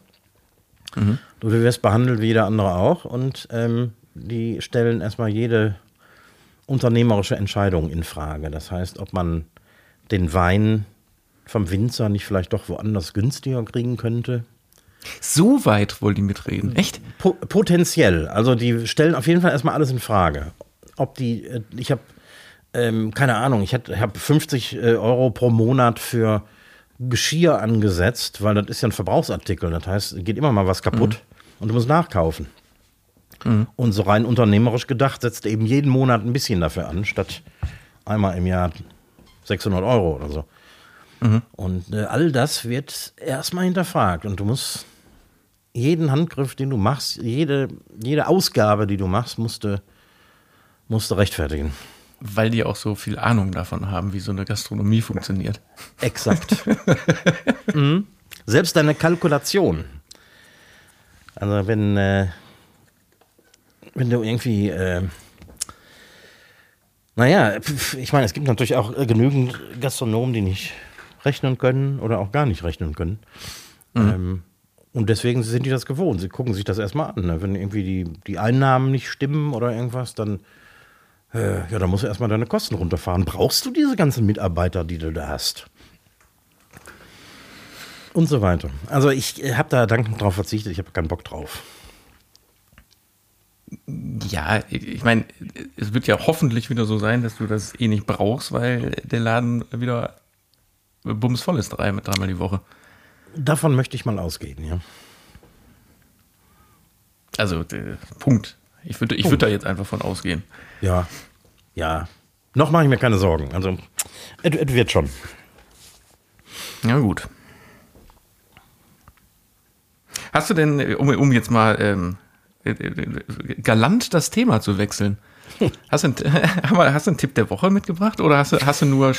Du wirst behandelt wie jeder andere auch und ähm, die stellen erstmal jede unternehmerische Entscheidung in Frage. Das heißt, ob man den Wein vom Winzer nicht vielleicht doch woanders günstiger kriegen könnte. So weit wollen die mitreden. Echt? Po potenziell. Also die stellen auf jeden Fall erstmal alles in Frage. Ob die, äh, ich habe, ähm, keine Ahnung, ich habe 50 äh, Euro pro Monat für Geschirr angesetzt, weil das ist ja ein Verbrauchsartikel. Das heißt, es geht immer mal was kaputt und du musst nachkaufen. Und so rein unternehmerisch gedacht, setzt eben jeden Monat ein bisschen dafür an, statt einmal im Jahr 600 Euro oder so. Und äh, all das wird erstmal hinterfragt und du musst jeden Handgriff, den du machst, jede, jede Ausgabe, die du machst, musst du, musst du rechtfertigen. Weil die auch so viel Ahnung davon haben, wie so eine Gastronomie funktioniert. Exakt. mhm. Selbst deine Kalkulation. Also wenn, äh, wenn du irgendwie, äh, Naja, ich meine, es gibt natürlich auch äh, genügend Gastronomen, die nicht rechnen können oder auch gar nicht rechnen können. Ähm, und deswegen sind die das gewohnt. Sie gucken sich das erstmal an. Ne? Wenn irgendwie die, die Einnahmen nicht stimmen oder irgendwas, dann, äh, ja, dann musst du erstmal deine Kosten runterfahren. Brauchst du diese ganzen Mitarbeiter, die du da hast? Und so weiter. Also ich habe da dankend drauf verzichtet, ich habe keinen Bock drauf. Ja, ich meine, es wird ja hoffentlich wieder so sein, dass du das eh nicht brauchst, weil der Laden wieder bumsvoll ist drei, dreimal die Woche. Davon möchte ich mal ausgehen, ja. Also, äh, Punkt. Ich würde ich würd da jetzt einfach von ausgehen. Ja, ja. Noch mache ich mir keine Sorgen. Also, es wird schon. Ja, gut. Hast du denn, äh, um, um jetzt mal ähm, äh, äh, galant das Thema zu wechseln, hast du, einen, hast du einen Tipp der Woche mitgebracht oder hast du, hast du, nur,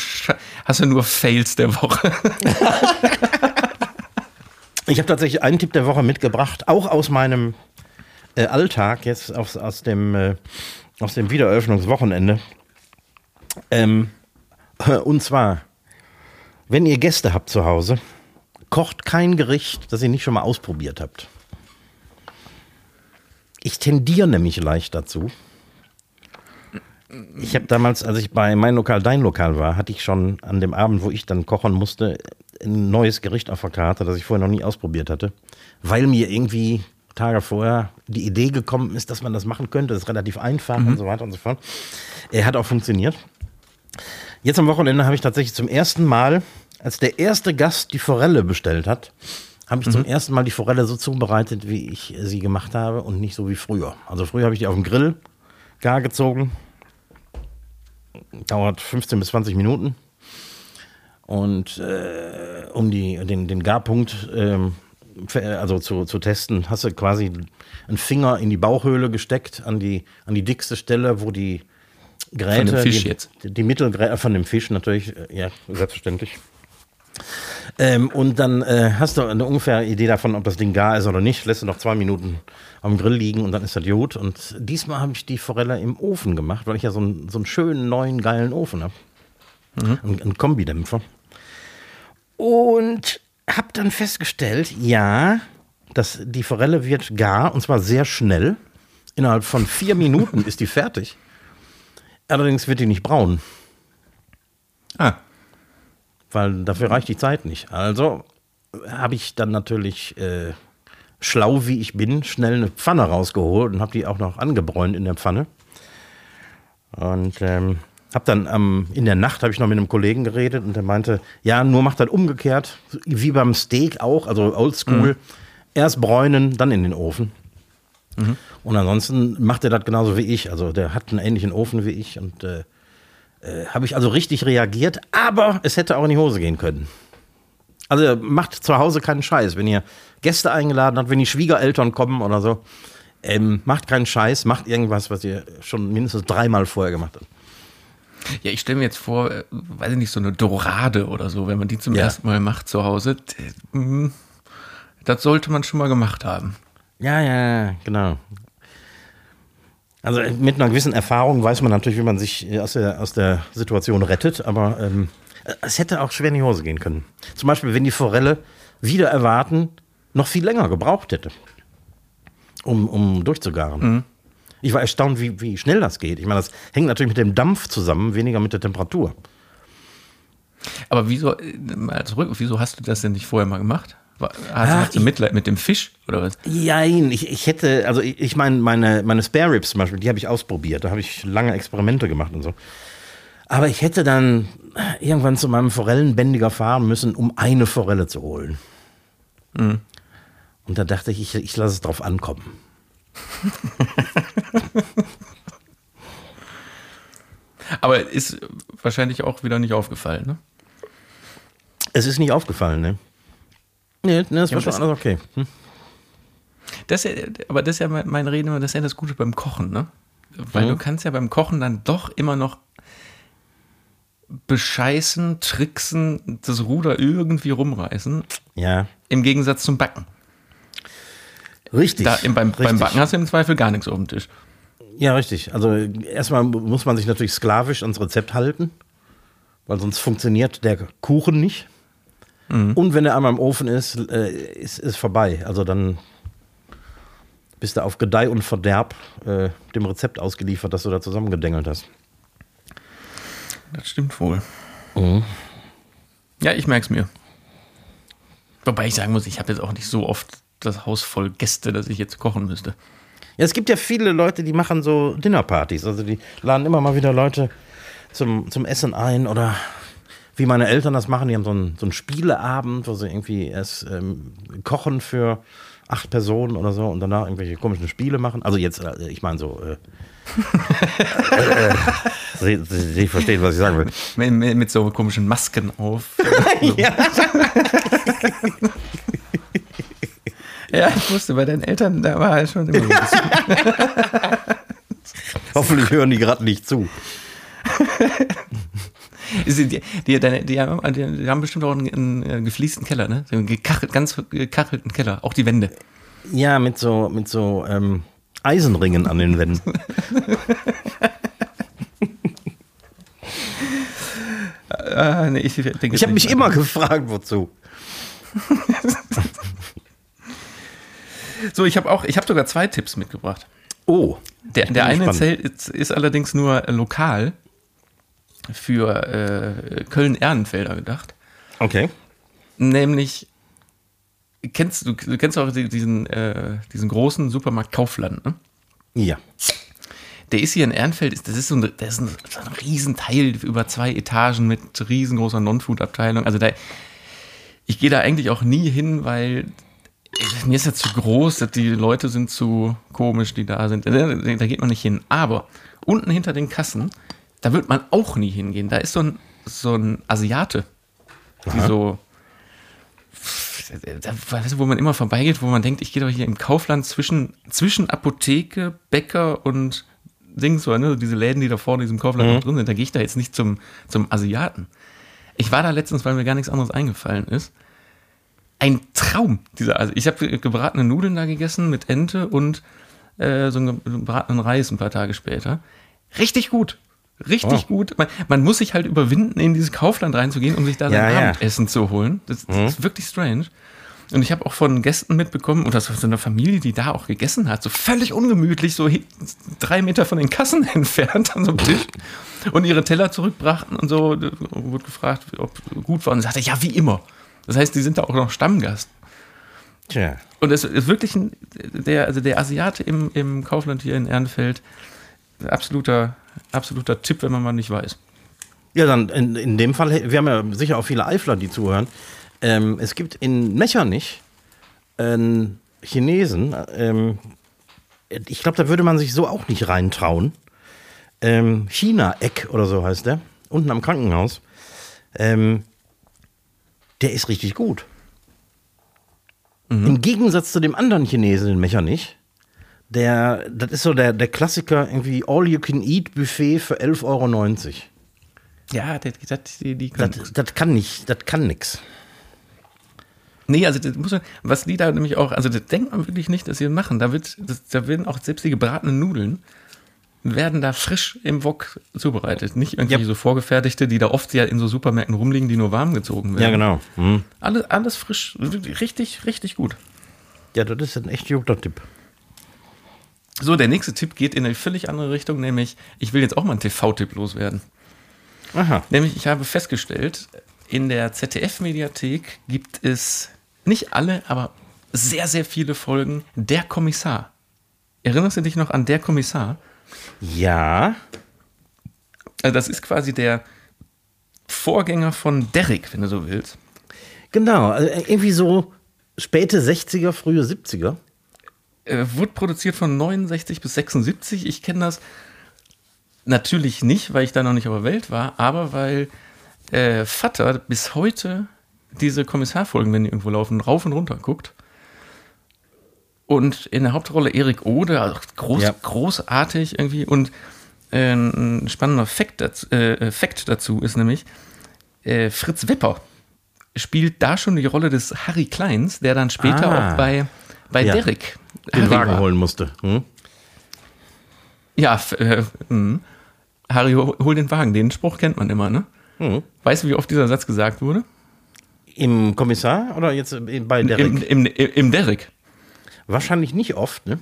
hast du nur Fails der Woche? Ich habe tatsächlich einen Tipp der Woche mitgebracht, auch aus meinem äh, Alltag, jetzt aus, aus, dem, äh, aus dem Wiedereröffnungswochenende. Ähm, und zwar, wenn ihr Gäste habt zu Hause, kocht kein Gericht, das ihr nicht schon mal ausprobiert habt. Ich tendiere nämlich leicht dazu. Ich habe damals, als ich bei Mein Lokal, Dein Lokal war, hatte ich schon an dem Abend, wo ich dann kochen musste, ein neues Gericht auf der Karte, das ich vorher noch nie ausprobiert hatte, weil mir irgendwie Tage vorher die Idee gekommen ist, dass man das machen könnte. Das ist relativ einfach und so weiter und so fort. Er hat auch funktioniert. Jetzt am Wochenende habe ich tatsächlich zum ersten Mal, als der erste Gast die Forelle bestellt hat, habe ich zum ersten Mal die Forelle so zubereitet, wie ich sie gemacht habe und nicht so wie früher. Also früher habe ich die auf dem Grill gar gezogen. Dauert 15 bis 20 Minuten. Und äh, um die, den, den Garpunkt ähm, also zu, zu testen, hast du quasi einen Finger in die Bauchhöhle gesteckt, an die, an die dickste Stelle, wo die Gräte. Von dem Fisch die, jetzt? Die, Mittelgräte, von dem Fisch natürlich, äh, ja, selbstverständlich. Ähm, und dann äh, hast du eine ungefähr Idee davon, ob das Ding gar ist oder nicht. Lässt du noch zwei Minuten dem Grill liegen und dann ist das gut. Und diesmal habe ich die Forelle im Ofen gemacht, weil ich ja so einen, so einen schönen neuen geilen Ofen habe. Ein, ein Kombidämpfer. Und habe dann festgestellt, ja, dass die Forelle wird gar und zwar sehr schnell. Innerhalb von vier Minuten ist die fertig. Allerdings wird die nicht braun Ah, weil dafür reicht die Zeit nicht. Also habe ich dann natürlich, äh, schlau wie ich bin, schnell eine Pfanne rausgeholt und habe die auch noch angebräunt in der Pfanne. Und ähm, habe dann ähm, in der Nacht habe ich noch mit einem Kollegen geredet und der meinte, ja, nur macht das umgekehrt, wie beim Steak auch, also oldschool. Erst bräunen, dann in den Ofen. Und ansonsten macht er das genauso wie ich. Also der hat einen ähnlichen Ofen wie ich und äh, äh, habe ich also richtig reagiert, aber es hätte auch in die Hose gehen können. Also macht zu Hause keinen Scheiß, wenn ihr Gäste eingeladen habt, wenn die Schwiegereltern kommen oder so. Ähm, macht keinen Scheiß, macht irgendwas, was ihr schon mindestens dreimal vorher gemacht habt. Ja, ich stelle mir jetzt vor, äh, weiß ich nicht, so eine Dorade oder so, wenn man die zum Ja. ersten Mal macht zu Hause. mm, Das sollte man schon mal gemacht haben. Ja, ja, genau. Also äh, mit einer gewissen Erfahrung weiß man natürlich, wie man sich äh, aus der, aus der Situation rettet, aber ähm, es hätte auch schwer in die Hose gehen können. Zum Beispiel, wenn die Forelle wieder erwarten noch viel länger gebraucht hätte, um, um durchzugaren. Ich war erstaunt, wie, wie schnell das geht. Ich meine, das hängt natürlich mit dem Dampf zusammen, weniger mit der Temperatur. Aber wieso, äh, mal zurück, wieso hast du das denn nicht vorher mal gemacht? Hast, hast du Mitleid mit dem Fisch oder was? Jein, ich, ich hätte, also ich, ich meine, meine, meine Spare Ribs zum Beispiel, die habe ich ausprobiert. Da habe ich lange Experimente gemacht und so. Aber ich hätte dann irgendwann zu meinem Forellenbändiger fahren müssen, um eine Forelle zu holen. Und da dachte ich, ich, ich lasse es drauf ankommen. Aber ist wahrscheinlich auch wieder nicht aufgefallen, ne? Es ist nicht aufgefallen, ne? Nee, nee das Ja, war schon das- alles okay. Hm? Das aber das ist ja mein Reden, das ist ja das Gute beim Kochen, ne? Weil Mhm. du kannst ja beim Kochen dann doch immer noch bescheißen, tricksen, das Ruder irgendwie rumreißen, Ja, im Gegensatz zum Backen. Richtig. Da, im, beim, beim richtig. Backen hast du im Zweifel gar nichts auf dem Tisch. Ja, richtig. Also erstmal muss man sich natürlich sklavisch ans Rezept halten, weil sonst funktioniert der Kuchen nicht. Und wenn er einmal im Ofen ist, äh, ist es vorbei. Also dann bist du auf Gedeih und Verderb äh, dem Rezept ausgeliefert, das du da zusammengedengelt hast. Das stimmt wohl. Ja, ich merke es mir. Wobei ich sagen muss, ich habe jetzt auch nicht so oft das Haus voll Gäste, dass ich jetzt kochen müsste. Ja, es gibt ja viele Leute, die machen so Dinnerpartys. Also die laden immer mal wieder Leute zum, zum Essen ein oder wie meine Eltern das machen, die haben so einen, so einen Spieleabend, wo sie irgendwie erst ähm, kochen für acht Personen oder so und danach irgendwelche komischen Spiele machen. Also jetzt, äh, ich meine so, äh, äh, Sie, Sie, Sie verstehen, was ich sagen will. Mit, mit, mit so komischen Masken auf. Ja. ja, ich wusste, bei deinen Eltern, da war halt schon immer ein. Hoffentlich hören die gerade nicht zu. Die, die, die, die, haben, bestimmt auch einen, einen äh, gefliesten Keller, ne? So einen gekachelt, ganz gekachelten Keller, auch die Wände. Ja, mit so, mit so ähm, Eisenringen an den Wänden. Ah, nee, ich Ich habe mich immer gefragt, wozu. So, ich habe auch, ich habe sogar zwei Tipps mitgebracht. Oh. Der, der eine. Zelt ist, ist allerdings nur äh, lokal für äh, Köln-Ehrenfelder gedacht. Okay. Nämlich, kennst du, du kennst auch die- diesen, äh, diesen großen Supermarkt Kaufland, ne? Ja. Der ist hier in Ehrenfeld, das ist so ein, das ist ein, so ein Riesenteil über zwei Etagen mit riesengroßer Non-Food-Abteilung. Also da, ich gehe da eigentlich auch nie hin, weil mir ist das zu groß, die Leute sind zu komisch, die da sind. Da, da geht man nicht hin. Aber unten hinter den Kassen, da wird man auch nie hingehen. Da ist so ein, so ein Asiate, die so da, weißt du, wo man immer vorbeigeht, wo man denkt, ich gehe doch hier im Kaufland zwischen, zwischen Apotheke, Bäcker und Dings, so, ne, diese Läden, die da vorne in diesem Kaufland noch drin sind, da gehe ich da jetzt nicht zum, zum Asiaten. Ich war da letztens, weil mir gar nichts anderes eingefallen ist. Ein Traum, dieser, also ich habe gebratene Nudeln da gegessen mit Ente und äh, so einen gebratenen Reis ein paar Tage später. Richtig gut. Richtig Oh. gut. Man, man muss sich halt überwinden, in dieses Kaufland reinzugehen, um sich da sein Ja, ja. Abendessen zu holen. Das, das ist wirklich strange. Und ich habe auch von Gästen mitbekommen, oder so einer Familie, die da auch gegessen hat, so völlig ungemütlich, so drei Meter von den Kassen entfernt an so einem Tisch und ihre Teller zurückbrachten und so, wurde gefragt, ob gut war und sagte, ja, wie immer. Das heißt, die sind da auch noch Stammgast. Tja. Und es ist wirklich ein, der, also der Asiate im, im Kaufland hier in Ehrenfeld, absoluter, absoluter Tipp, wenn man mal nicht weiß. Ja, dann in, in dem Fall, wir haben ja sicher auch viele Eifler, die zuhören. Ähm, es gibt in Mechernich einen Chinesen, ähm, ich glaube, da würde man sich so auch nicht reintrauen. Ähm, China-Eck oder so heißt der, unten am Krankenhaus. Ähm, der ist richtig gut. Im Gegensatz zu dem anderen Chinesen in Mechernich, der, das ist so der, der Klassiker, irgendwie All-You-Can-Eat-Buffet für 11,90 Euro. Ja, das, das, die, die Das, das kann nicht, das kann nix. Nee, also das muss man, was die da nämlich auch, also das denkt man wirklich nicht, dass sie machen. Da wird, das, da werden auch selbst die gebratenen Nudeln werden da frisch im Wok zubereitet. Nicht irgendwie Ja. so vorgefertigte, die da oft ja in so Supermärkten rumliegen, die nur warm gezogen werden. Ja, genau. Hm. Alles, alles frisch, richtig, richtig gut. Ja, das ist ein echt guter Tipp. So, der nächste Tipp geht in eine völlig andere Richtung, nämlich, ich will jetzt auch mal einen TV-Tipp loswerden. Aha. Nämlich, ich habe festgestellt, in der ZDF-Mediathek gibt es nicht alle, aber sehr, sehr viele Folgen Der Kommissar. Erinnerst du dich noch an Der Kommissar? Ja. Also das ist quasi der Vorgänger von Derrick, wenn du so willst. Genau. Also irgendwie so späte 60er, frühe 70er. Äh, wurde produziert von 69 bis 76. Ich kenne das natürlich nicht, weil ich da noch nicht auf der Welt war, aber weil äh, Vater bis heute diese Kommissarfolgen, wenn die irgendwo laufen, rauf und runter guckt. Und in der Hauptrolle Erik Ode, also groß, Ja. großartig irgendwie. Und äh, ein spannender Fakt dazu, äh, Fakt dazu ist nämlich, äh, Fritz Wepper spielt da schon die Rolle des Harry Kleins, der dann später Ah. auch bei, bei Ja. Derrick Den Harry Wagen war. holen musste. Hm? Ja, f- äh, mh. Harry, hol den Wagen. Den Spruch kennt man immer, ne? Mhm. Weißt du, wie oft dieser Satz gesagt wurde? Im Kommissar oder jetzt bei Derek? Im, im, im, Im Derrick. Wahrscheinlich nicht oft, ne?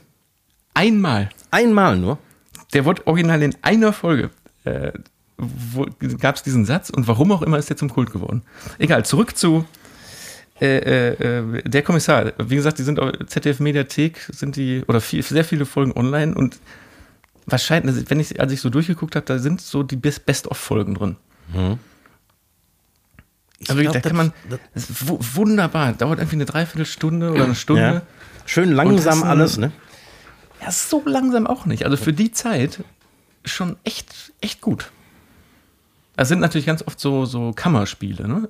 Einmal. Einmal nur. Der wurde original in einer Folge. Äh, gab es diesen Satz und warum auch immer ist der zum Kult geworden. Egal, zurück zu äh, äh, äh, der Kommissar. Wie gesagt, die sind auf ZDF Mediathek, sind die, oder viel, sehr viele Folgen online und wahrscheinlich, also wenn ich, als ich so durchgeguckt habe, da sind so die Best- Best-of-Folgen drin. Ich Also glaub, da kann man, das- das wunderbar, dauert irgendwie eine Dreiviertelstunde oder eine Stunde. ja. Schön langsam alles, ne? Ja, so langsam auch nicht. Also für die Zeit schon echt, echt gut. Das sind natürlich ganz oft so, so Kammerspiele, ne?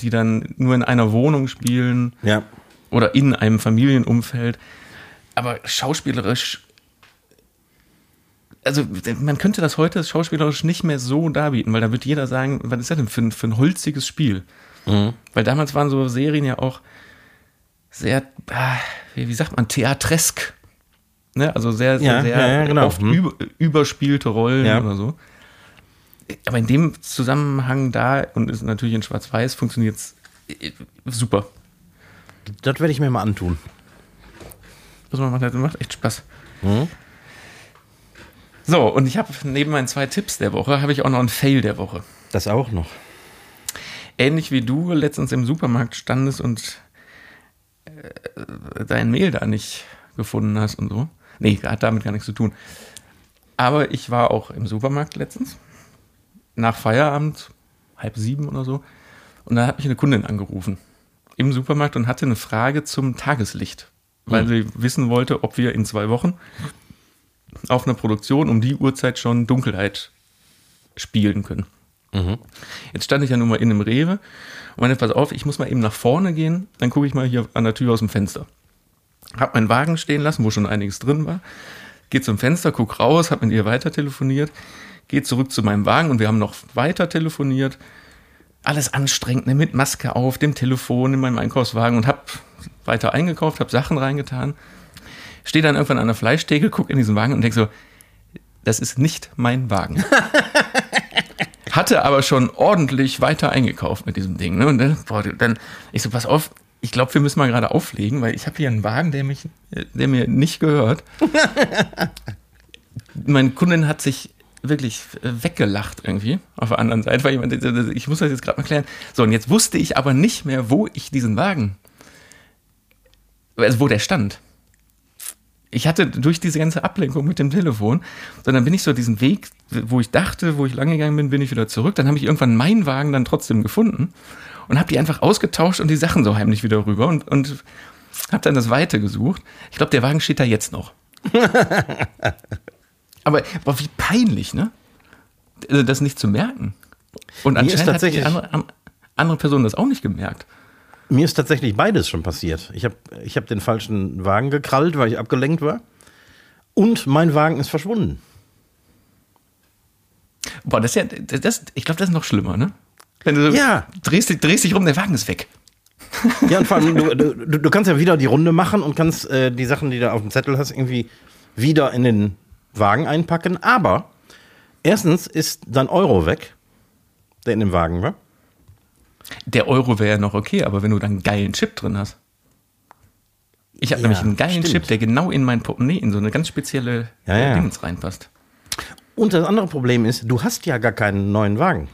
die dann nur in einer Wohnung spielen Ja. oder in einem Familienumfeld. Aber schauspielerisch, also man könnte das heute schauspielerisch nicht mehr so darbieten, weil da wird jeder sagen, was ist das denn für ein, für ein holziges Spiel? Weil damals waren so Serien ja auch sehr, ah, wie, sagt man, theatresk. Ne? Also sehr, sehr, Ja, sehr ja, ja, genau. oft Hm. über, überspielte Rollen Ja. oder so. Aber in dem Zusammenhang da und ist natürlich in Schwarz-Weiß funktioniert es super. Das werde ich mir mal antun. Was man macht, das macht echt Spaß. So, und ich habe neben meinen zwei Tipps der Woche, habe ich auch noch einen Fail der Woche. Das auch noch. Ähnlich wie du letztens im Supermarkt standest und äh, dein Mehl da nicht gefunden hast und so. Nee, hat damit gar nichts zu tun. Aber ich war auch im Supermarkt letztens, nach Feierabend, halb sieben oder so. Und da hat mich eine Kundin angerufen im Supermarkt und hatte eine Frage zum Tageslicht, weil sie wissen wollte, ob wir in zwei Wochen auf einer Produktion um die Uhrzeit schon Dunkelheit spielen können. Jetzt stand ich ja nun mal in einem Rewe und meinte, pass auf, ich muss mal eben nach vorne gehen, dann gucke ich mal hier an der Tür aus dem Fenster. Hab meinen Wagen stehen lassen, wo schon einiges drin war, geh zum Fenster, guck raus, hab mit ihr weiter telefoniert, geh zurück zu meinem Wagen und wir haben noch weiter telefoniert. Alles anstrengend, ne, mit Maske auf, dem Telefon, in meinem Einkaufswagen und hab weiter eingekauft, hab Sachen reingetan. Stehe dann irgendwann an der Fleischtheke, guck in diesen Wagen und denk so, das ist nicht mein Wagen. Hatte aber schon ordentlich weiter eingekauft mit diesem Ding. Ne? Und dann, boah, dann, ich so, pass auf, ich glaube, wir müssen mal gerade auflegen, weil ich habe hier einen Wagen, der, mich, der mir nicht gehört. Meine Kundin hat sich wirklich weggelacht irgendwie auf der anderen Seite, weil jemand, ich muss das jetzt gerade mal klären. So, und jetzt wusste ich aber nicht mehr, wo ich diesen Wagen, also wo der stand ich hatte durch diese ganze Ablenkung mit dem Telefon, dann bin ich so diesen Weg, wo ich dachte, wo ich lang gegangen bin, bin ich wieder zurück. Dann habe ich irgendwann meinen Wagen dann trotzdem gefunden und habe die einfach ausgetauscht und die Sachen so heimlich wieder rüber und, und habe dann das Weite gesucht. Ich glaube, der Wagen steht da jetzt noch. aber, aber wie peinlich, ne? Also Das nicht zu merken. Und Mir anscheinend hat die andere, andere Person das auch nicht gemerkt. Mir ist tatsächlich beides schon passiert. Ich habe ich hab den falschen Wagen gekrallt, weil ich abgelenkt war. Und mein Wagen ist verschwunden. Boah, das ist ja, das, ich glaube, das ist noch schlimmer, ne? Wenn du Ja. drehst, dich- drehst dich rum, der Wagen ist weg. Ja, und vor allem, du, du, du du kannst ja wieder die Runde machen und kannst äh, die Sachen, die du auf dem Zettel hast, irgendwie wieder in den Wagen einpacken. Aber erstens ist dein Euro weg, der in dem Wagen war. Der Euro wäre ja noch okay, aber wenn du dann einen geilen Chip drin hast. Ich habe Ja, nämlich einen geilen stimmt. Chip, der genau in mein Portemonnaie, in so eine ganz spezielle Ja, ja. Dingens reinpasst. Und das andere Problem ist, du hast ja gar keinen neuen Wagen.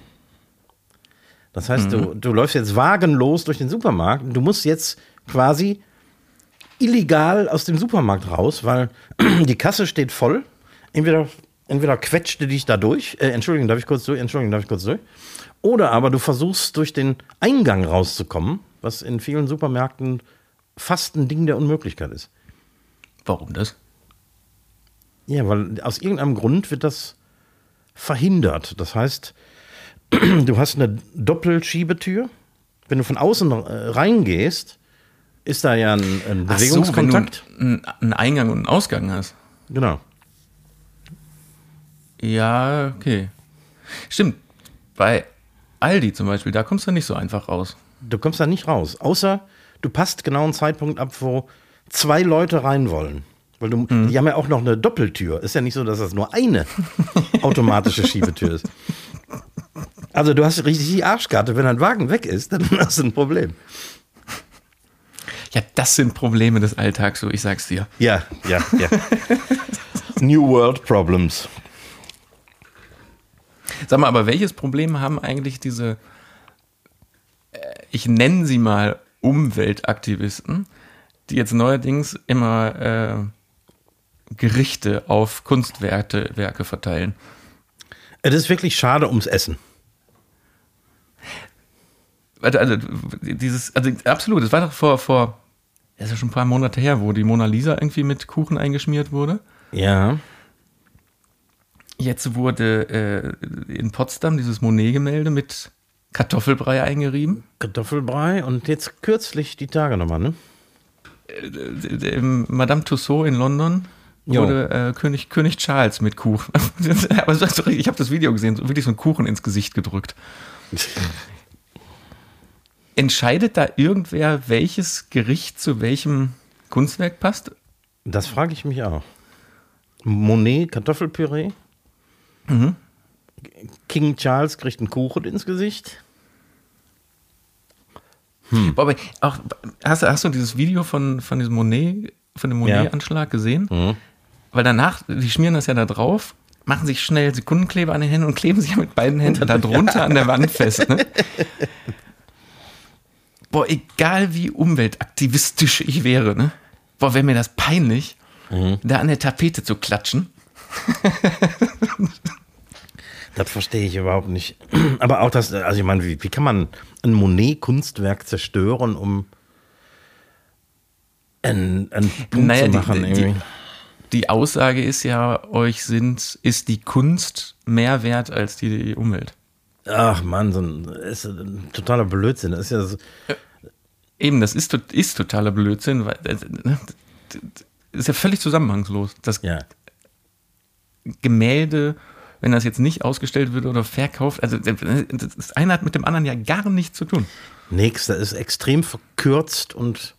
Das heißt, du, du läufst jetzt wagenlos durch den Supermarkt und du musst jetzt quasi illegal aus dem Supermarkt raus, weil die Kasse steht voll. Entweder, entweder quetscht du dich da durch, äh, Entschuldigung, darf ich kurz durch, Entschuldigung, darf ich kurz durch. Oder aber du versuchst durch den Eingang rauszukommen, was in vielen Supermärkten fast ein Ding der Unmöglichkeit ist. Warum das? Ja, weil aus irgendeinem Grund wird das verhindert. Das heißt, du hast eine Doppelschiebetür. Wenn du von außen äh, reingehst, ist da ja ein, ein Ach so, Bewegungskontakt. wenn du einen Eingang und einen Ausgang hast. genau. Ja, okay. Stimmt. Bei Aldi zum Beispiel, da kommst du nicht so einfach raus. Du kommst da nicht raus. Außer du passt genau einen Zeitpunkt ab, wo zwei Leute rein wollen. Weil du, die haben ja auch noch eine Doppeltür. Ist ja nicht so, dass das nur eine automatische Schiebetür ist. Also du hast richtig die Arschkarte. Wenn ein Wagen weg ist, dann hast du ein Problem. Ja, das sind Probleme des Alltags, so ich sag's dir. Ja, ja, ja. New World Problems. Sag mal, aber welches Problem haben eigentlich diese, äh, ich nenne sie mal Umweltaktivisten, die jetzt neuerdings immer äh, Gerichte auf Kunstwerke Werke verteilen? Es ist wirklich schade ums Essen. Also, also, dieses, also absolut, das war doch vor, vor, das ist ja schon ein paar Monate her, wo die Mona Lisa irgendwie mit Kuchen eingeschmiert wurde. Ja. Jetzt wurde äh, in Potsdam dieses Monet-Gemälde mit Kartoffelbrei eingerieben. Kartoffelbrei und jetzt kürzlich die Tage nochmal, ne? Äh, Madame Tussaud in London wurde äh, König, König Charles mit Kuchen. Aber so- ich habe das Video gesehen, so wirklich so einen Kuchen ins Gesicht gedrückt. Entscheidet da irgendwer, welches Gericht zu welchem Kunstwerk passt? Das frage ich mich auch. Monet, Kartoffelpüree. King Charles kriegt einen Kuchen ins Gesicht. Boah, Aber auch, hast, du- hast du dieses Video von, von diesem Monet, von dem Monet-Anschlag gesehen? Weil danach, die schmieren das ja da drauf, machen sich schnell Sekundenkleber an den Händen und kleben sich ja mit beiden Händen da drunter an der Wand fest. Ne? Boah, egal wie umweltaktivistisch ich wäre, ne? Boah, wäre mir das peinlich, da an der Tapete zu klatschen. Das verstehe ich überhaupt nicht. Aber auch das, also ich meine, wie, wie kann man ein Monet-Kunstwerk zerstören, um ein, ein Punkt Naja, zu die- machen? die- irgendwie? Die Aussage ist ja, euch sind, ist die Kunst mehr wert als die Umwelt. Ach Mann, so ein, ist ein totaler Blödsinn. Das ist ja so, Eben, das ist, ist totaler Blödsinn, weil äh, ne, das ist ja völlig zusammenhangslos. Das ja. Gemälde, wenn das jetzt nicht ausgestellt wird oder verkauft, also das das eine hat mit dem anderen ja gar nichts zu tun. Nix, das ist extrem verkürzt und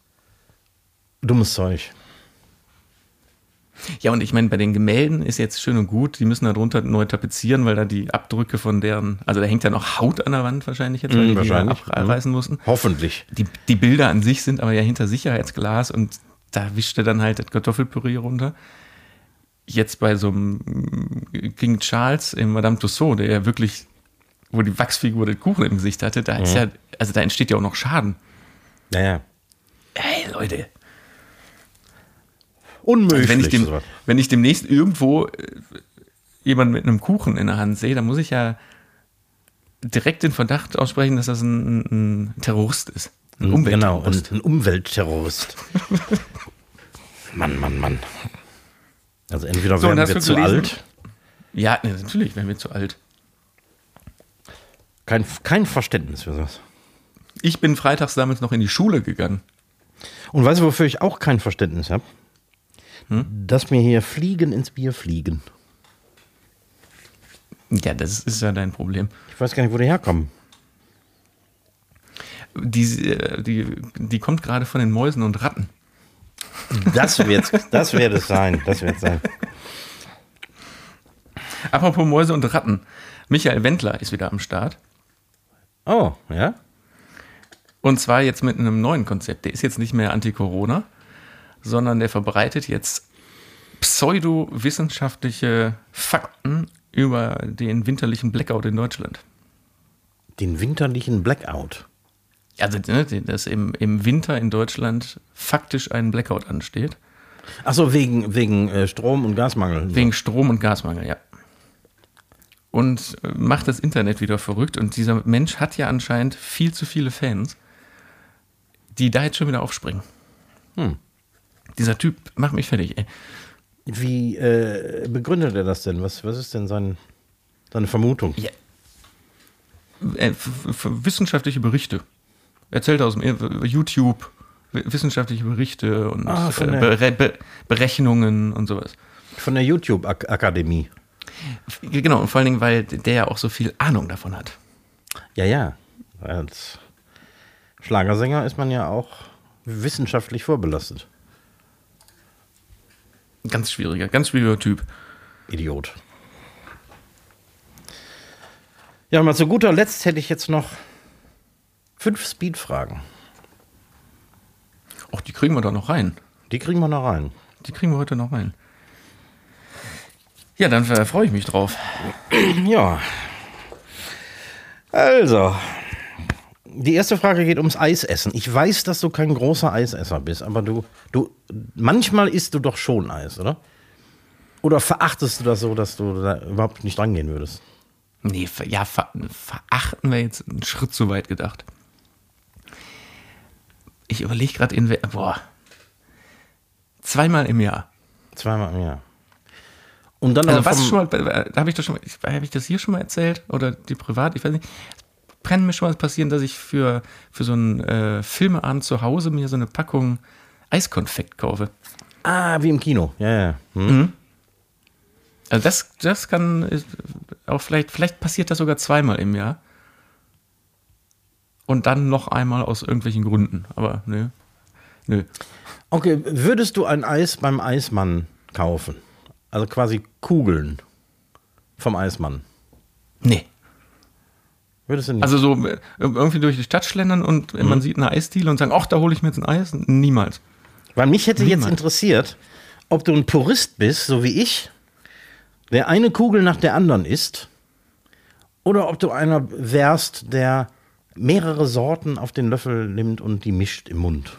dummes Zeug. Ja, und ich meine, bei den Gemälden ist jetzt schön und gut, die müssen da drunter neu tapezieren, weil da die Abdrücke von deren, also da hängt ja noch Haut an der Wand wahrscheinlich jetzt, weil Mhm, die die wahrscheinlich. abreißen mussten. Hoffentlich. Die, die Bilder an sich sind aber ja hinter Sicherheitsglas und da wischt er dann halt das Kartoffelpüree runter. Jetzt bei so einem King Charles in Madame Tussauds, der ja wirklich, wo die Wachsfigur den Kuchen im Gesicht hatte, da ist ja, also da entsteht ja auch noch Schaden. Naja. Ey, Leute, Unmöglich. wenn ich, dem, wenn ich demnächst irgendwo äh, jemanden mit einem Kuchen in der Hand sehe, dann muss ich ja direkt den Verdacht aussprechen, dass das ein, ein Terrorist ist. Ein Genau, Umweltterrorist. ein, ein Umweltterrorist. Mann, Mann, Mann. Also entweder So, werden wir zu gelesen? alt, Ja, ne, natürlich wären wir zu alt. kein, kein Verständnis für sowas. Ich bin freitags damals noch in die Schule gegangen. Und weißt du, wofür ich auch kein Verständnis habe? Hm? Dass mir hier Fliegen ins Bier fliegen. Ja, das ist ja dein Problem. Ich weiß gar nicht, wo die herkommen. Die, äh, die, die kommt gerade von den Mäusen und Ratten. Das wird das wird es sein. Das wird sein. Apropos Mäuse und Ratten. Michael Wendler ist wieder am Start. Oh, ja? Und zwar jetzt mit einem neuen Konzept. Der ist jetzt nicht mehr anti-Corona, sondern der verbreitet jetzt pseudowissenschaftliche Fakten über den winterlichen Blackout in Deutschland. Den winterlichen Blackout. Also, ne, dass im, im Winter in Deutschland faktisch ein Blackout ansteht. Achso, wegen, wegen äh, Strom- und Gasmangel. Wegen Strom- und Gasmangel, ja. Und äh, macht das Internet wieder verrückt. Und dieser Mensch hat ja anscheinend viel zu viele Fans, die da jetzt schon wieder aufspringen. Hm. Dieser Typ macht mich fertig, ey. Wie äh, begründet er das denn? Was, was ist denn sein, seine Vermutung? Ja. Äh, wissenschaftliche Berichte. Erzählt aus dem YouTube wissenschaftliche Berichte und Ah, äh, Bere Be Berechnungen und sowas. Von der YouTube-Akademie. Genau, und vor allen Dingen, weil der ja auch so viel Ahnung davon hat. Ja, ja. Als Schlagersänger ist man ja auch wissenschaftlich vorbelastet. Ganz schwieriger, ganz schwieriger Typ. Idiot. Ja, mal zu guter Letzt hätte ich jetzt noch fünf Speed-Fragen. Ach, die kriegen wir doch noch rein. Die kriegen wir noch rein. Die kriegen wir heute noch rein. Ja, dann äh, freue ich mich drauf. Ja. Also, die erste Frage geht ums Eisessen. Ich weiß, dass du kein großer Eisesser bist, aber du, du, manchmal isst du doch schon Eis, oder? Oder verachtest du das so, dass du da überhaupt nicht rangehen würdest? Nee, ja, ver verachten wir jetzt einen Schritt zu weit gedacht. Ich überlege gerade in, boah, zweimal im Jahr. Zweimal im Jahr. Und dann Also was schon mal, habe ich das schon mal, habe ich das hier schon mal erzählt oder die privat, ich weiß nicht. Kann mir schon mal passieren, dass ich für, für so einen äh, Filmeabend zu Hause mir so eine Packung Eiskonfekt kaufe. Ah, wie im Kino. Ja, ja. Hm. Also das, das kann auch vielleicht, vielleicht passiert das sogar zweimal im Jahr. Und dann noch einmal aus irgendwelchen Gründen. Aber nö. Nö. Okay, würdest du ein Eis beim Eismann kaufen? Also quasi Kugeln vom Eismann. Nee. Würdest du nicht? Also so äh, irgendwie durch die Stadt schlendern und man sieht eine Eisdiele und sagen, ach, da hole ich mir jetzt ein Eis. Niemals. Weil mich hätte jetzt Niemand. interessiert, ob du ein Purist bist, so wie ich, der eine Kugel nach der anderen isst, oder ob du einer wärst, der mehrere Sorten auf den Löffel nimmt und die mischt im Mund.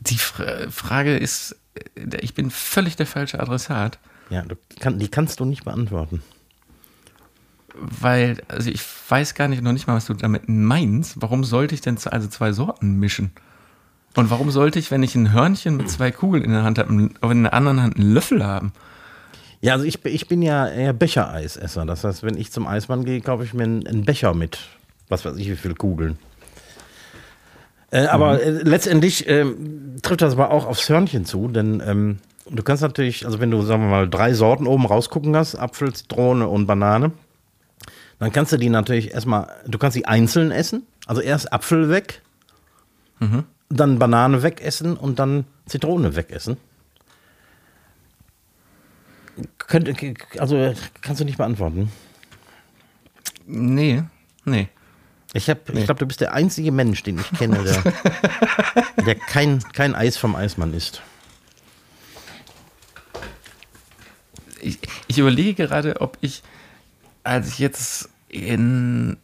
Die Fra Frage ist, äh, ich bin völlig der falsche Adressat, Ja, kann, die kannst du nicht beantworten. weil, also ich weiß gar nicht, noch nicht mal, was du damit meinst. Warum sollte ich denn also zwei Sorten mischen? Und warum sollte ich, wenn ich ein Hörnchen mit zwei Kugeln in der Hand habe, in der anderen Hand einen Löffel haben? Ja, also ich, bin- ich bin ja eher Bechereisesser. Das heißt, wenn ich zum Eismann gehe, kaufe ich mir einen, einen Becher mit, was weiß ich, wie viele Kugeln. Äh, aber äh, letztendlich ähm, trifft das aber auch aufs Hörnchen zu, denn ähm, du kannst natürlich, also wenn du, sagen wir mal, drei Sorten oben rausgucken hast, Apfel, Zitrone und Banane, dann kannst du die natürlich erstmal, du kannst sie einzeln essen, also erst Apfel weg, dann Banane wegessen und dann Zitrone wegessen. Könnte, also kannst du nicht beantworten. Nee, nee. Ich, hab- ich glaube, du bist der einzige Mensch, den ich kenne, der, der kein, kein Eis vom Eismann isst. Ich, ich überlege gerade, ob ich, als ich jetzt in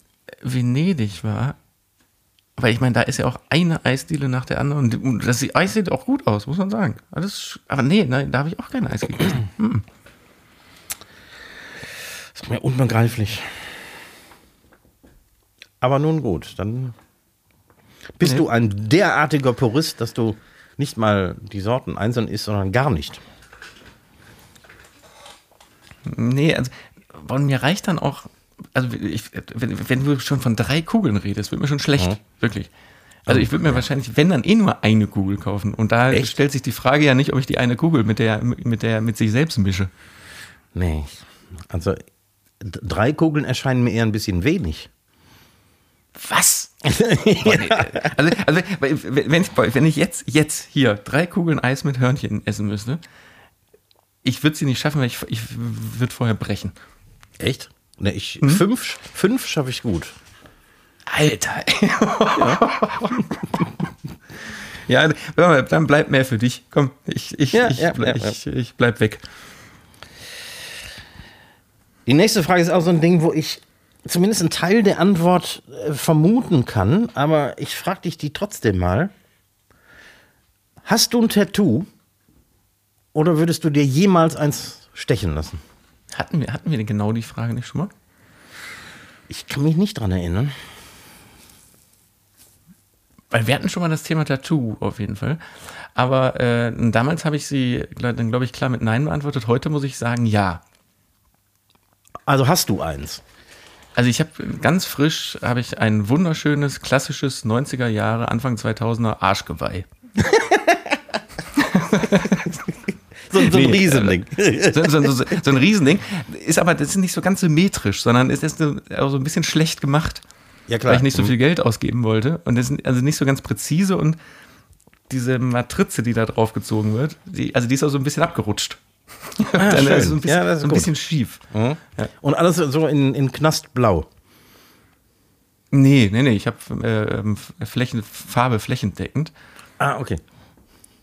Venedig war, weil ich meine, da ist ja auch eine Eisdiele nach der anderen und- und das Eis sieht auch gut aus, muss man sagen. Alles, aber nee, nein, da habe ich auch kein Eis gegessen. Hm. Das ist mir unbegreiflich. Aber nun gut, dann bist Nee. du ein derartiger Purist, dass du nicht mal die Sorten einzeln isst, sondern gar nicht. Nee, also und mir reicht dann auch, also ich, wenn, wenn du schon von drei Kugeln redest, wird mir schon schlecht, Mhm. wirklich. Also ich würde mir wahrscheinlich, wenn dann eh nur eine Kugel kaufen. Und da Echt? stellt sich die Frage ja nicht, ob ich die eine Kugel mit der, mit der, mit sich selbst mische. Nee. Also drei Kugeln erscheinen mir eher ein bisschen wenig. Was? Boah, nee. also, also wenn ich, wenn ich jetzt, jetzt hier drei Kugeln Eis mit Hörnchen essen müsste, ich würde sie nicht schaffen, weil ich, ich würde vorher brechen. Echt? Ne, ich, fünf, fünf schaffe ich gut. Alter. ja, mal, dann bleib mehr für dich. Komm, ich, ich, Ja, ich, ja, ja, ich, ich bleib weg. Die nächste Frage ist auch so ein Ding, wo ich zumindest einen Teil der Antwort äh, vermuten kann, aber ich frage dich die trotzdem mal. Hast du ein Tattoo oder würdest du dir jemals eins stechen lassen? Hatten wir, hatten wir denn genau die Frage nicht schon mal? Ich kann mich nicht dran erinnern. Weil wir hatten schon mal das Thema Tattoo auf jeden Fall. Aber äh, damals habe ich sie dann, glaube ich, klar mit Nein beantwortet. Heute muss ich sagen, ja. Also hast du eins? Also ich habe ganz frisch, habe ich ein wunderschönes, klassisches 90er Jahre, Anfang 2000er Arschgeweih. So, so ein Nee, Riesending. So, so, so, so ein Riesending. Ist aber, das ist nicht so ganz symmetrisch, sondern ist jetzt so ein bisschen schlecht gemacht. Ja, klar. Weil ich nicht so viel Geld ausgeben wollte. Und das ist also nicht so ganz präzise und diese Matrize, die da drauf gezogen wird, die, also die ist auch so ein bisschen abgerutscht. Ah, Dann ist so ein bisschen, Ja, das ist ein gut. bisschen schief. Und alles so in, in Knastblau. Nee, nee, nee, ich habe äh, Flächen, Farbe flächendeckend. Ah, okay.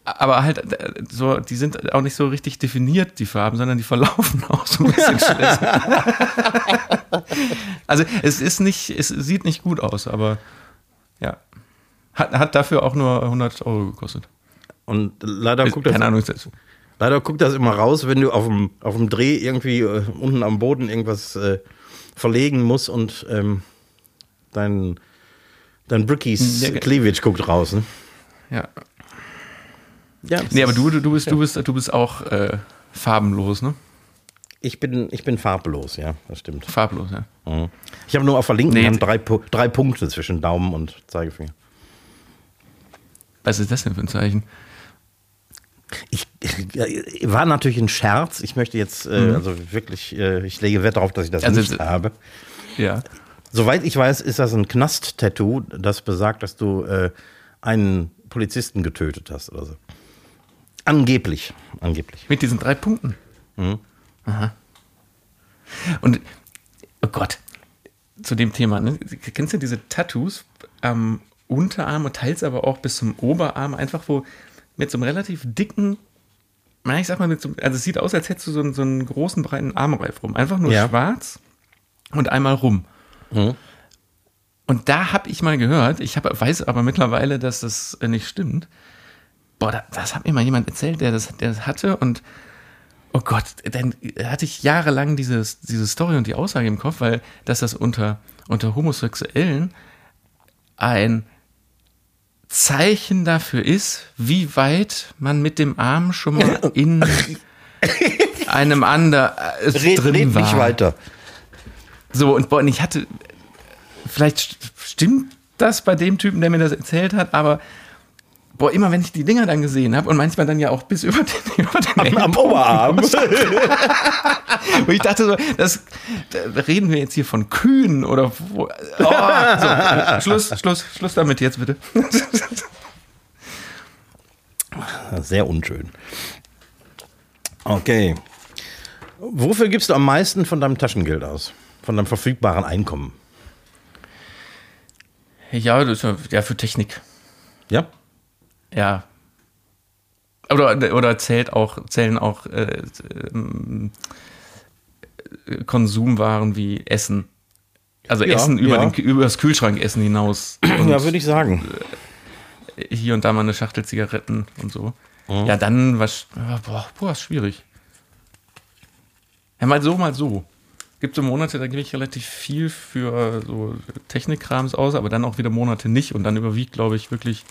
Aber halt äh, so, die sind auch nicht so richtig definiert, die Farben, sondern die verlaufen auch so ein bisschen schlecht. also es ist nicht, es sieht nicht gut aus, aber ja. Hat, hat dafür auch nur 100 Euro gekostet. Und leider guckt, das, Keine Ahnung, leider guckt das immer raus, wenn du auf dem, auf dem Dreh irgendwie äh, unten am Boden irgendwas äh, verlegen musst und ähm, dein, dein Brickies Ja, ge- Cleavage guckt raus. Ne? ja. Ja, Nee, aber du, du, du bist, du bist, du bist auch äh, farbenlos, ne? ich, bin, ich bin farblos, ja, das stimmt. Farblos, ja. Ich habe nur auf der linken Nee. Hand drei, drei Punkte zwischen Daumen und Zeigefinger. Was ist das denn für ein Zeichen? Ich, ich war natürlich ein Scherz. Ich möchte jetzt, äh, also wirklich, äh, ich lege Wert darauf, dass ich das Also, nicht es- habe. Ja. Soweit ich weiß, ist das ein Knast-Tattoo, das besagt, dass du äh, einen Polizisten getötet hast oder so. Angeblich. Angeblich. Mit diesen drei Punkten. Aha. Und, oh Gott, zu dem Thema, ne? Kennst du diese Tattoos am Unterarm und teils aber auch bis zum Oberarm, einfach wo mit so einem relativ dicken, na, ich sag mal, mit so, also es sieht aus, als hättest du so einen, so einen großen, breiten Armreif rum. Einfach nur Ja. schwarz und einmal rum. Und da habe ich mal gehört, ich hab, weiß aber mittlerweile, dass das äh, nicht stimmt. Boah, da, das hat mir mal jemand erzählt, der das, der das hatte und oh Gott, dann hatte ich jahrelang dieses, diese Story und die Aussage im Kopf, weil dass das unter, unter Homosexuellen ein Zeichen dafür ist, wie weit man mit dem Arm schon mal in einem anderen äh, Red, drin red war. nicht weiter. So, und, boah, und ich hatte, vielleicht st- stimmt das bei dem Typen, der mir das erzählt hat, aber boah, immer wenn ich die Dinger dann gesehen habe und manchmal dann ja auch bis über den, über den Am Oberarm. und ich dachte so, das, da reden wir jetzt hier von Kühen oder wo, oh, so, Schluss, Schluss, Schluss damit jetzt bitte. Sehr unschön. Okay. Wofür gibst du am meisten von deinem Taschengeld aus? Von deinem verfügbaren Einkommen? Ja, das ja für Technik. Ja? Ja. Oder, oder zählt auch, zählen auch äh, äh, Konsumwaren wie Essen. Also Ja, Essen über, ja. den, über das Kühlschrankessen hinaus. Ja, würde ich sagen. hier und da mal eine Schachtel Zigaretten und so. Ja, dann was. ja, Boah, boah, ist schwierig. Ja, mal so, mal so. Gibt so Monate, da gebe ich relativ viel für so Technikkrams aus, aber dann auch wieder Monate nicht und dann überwiegt, glaube ich, wirklich.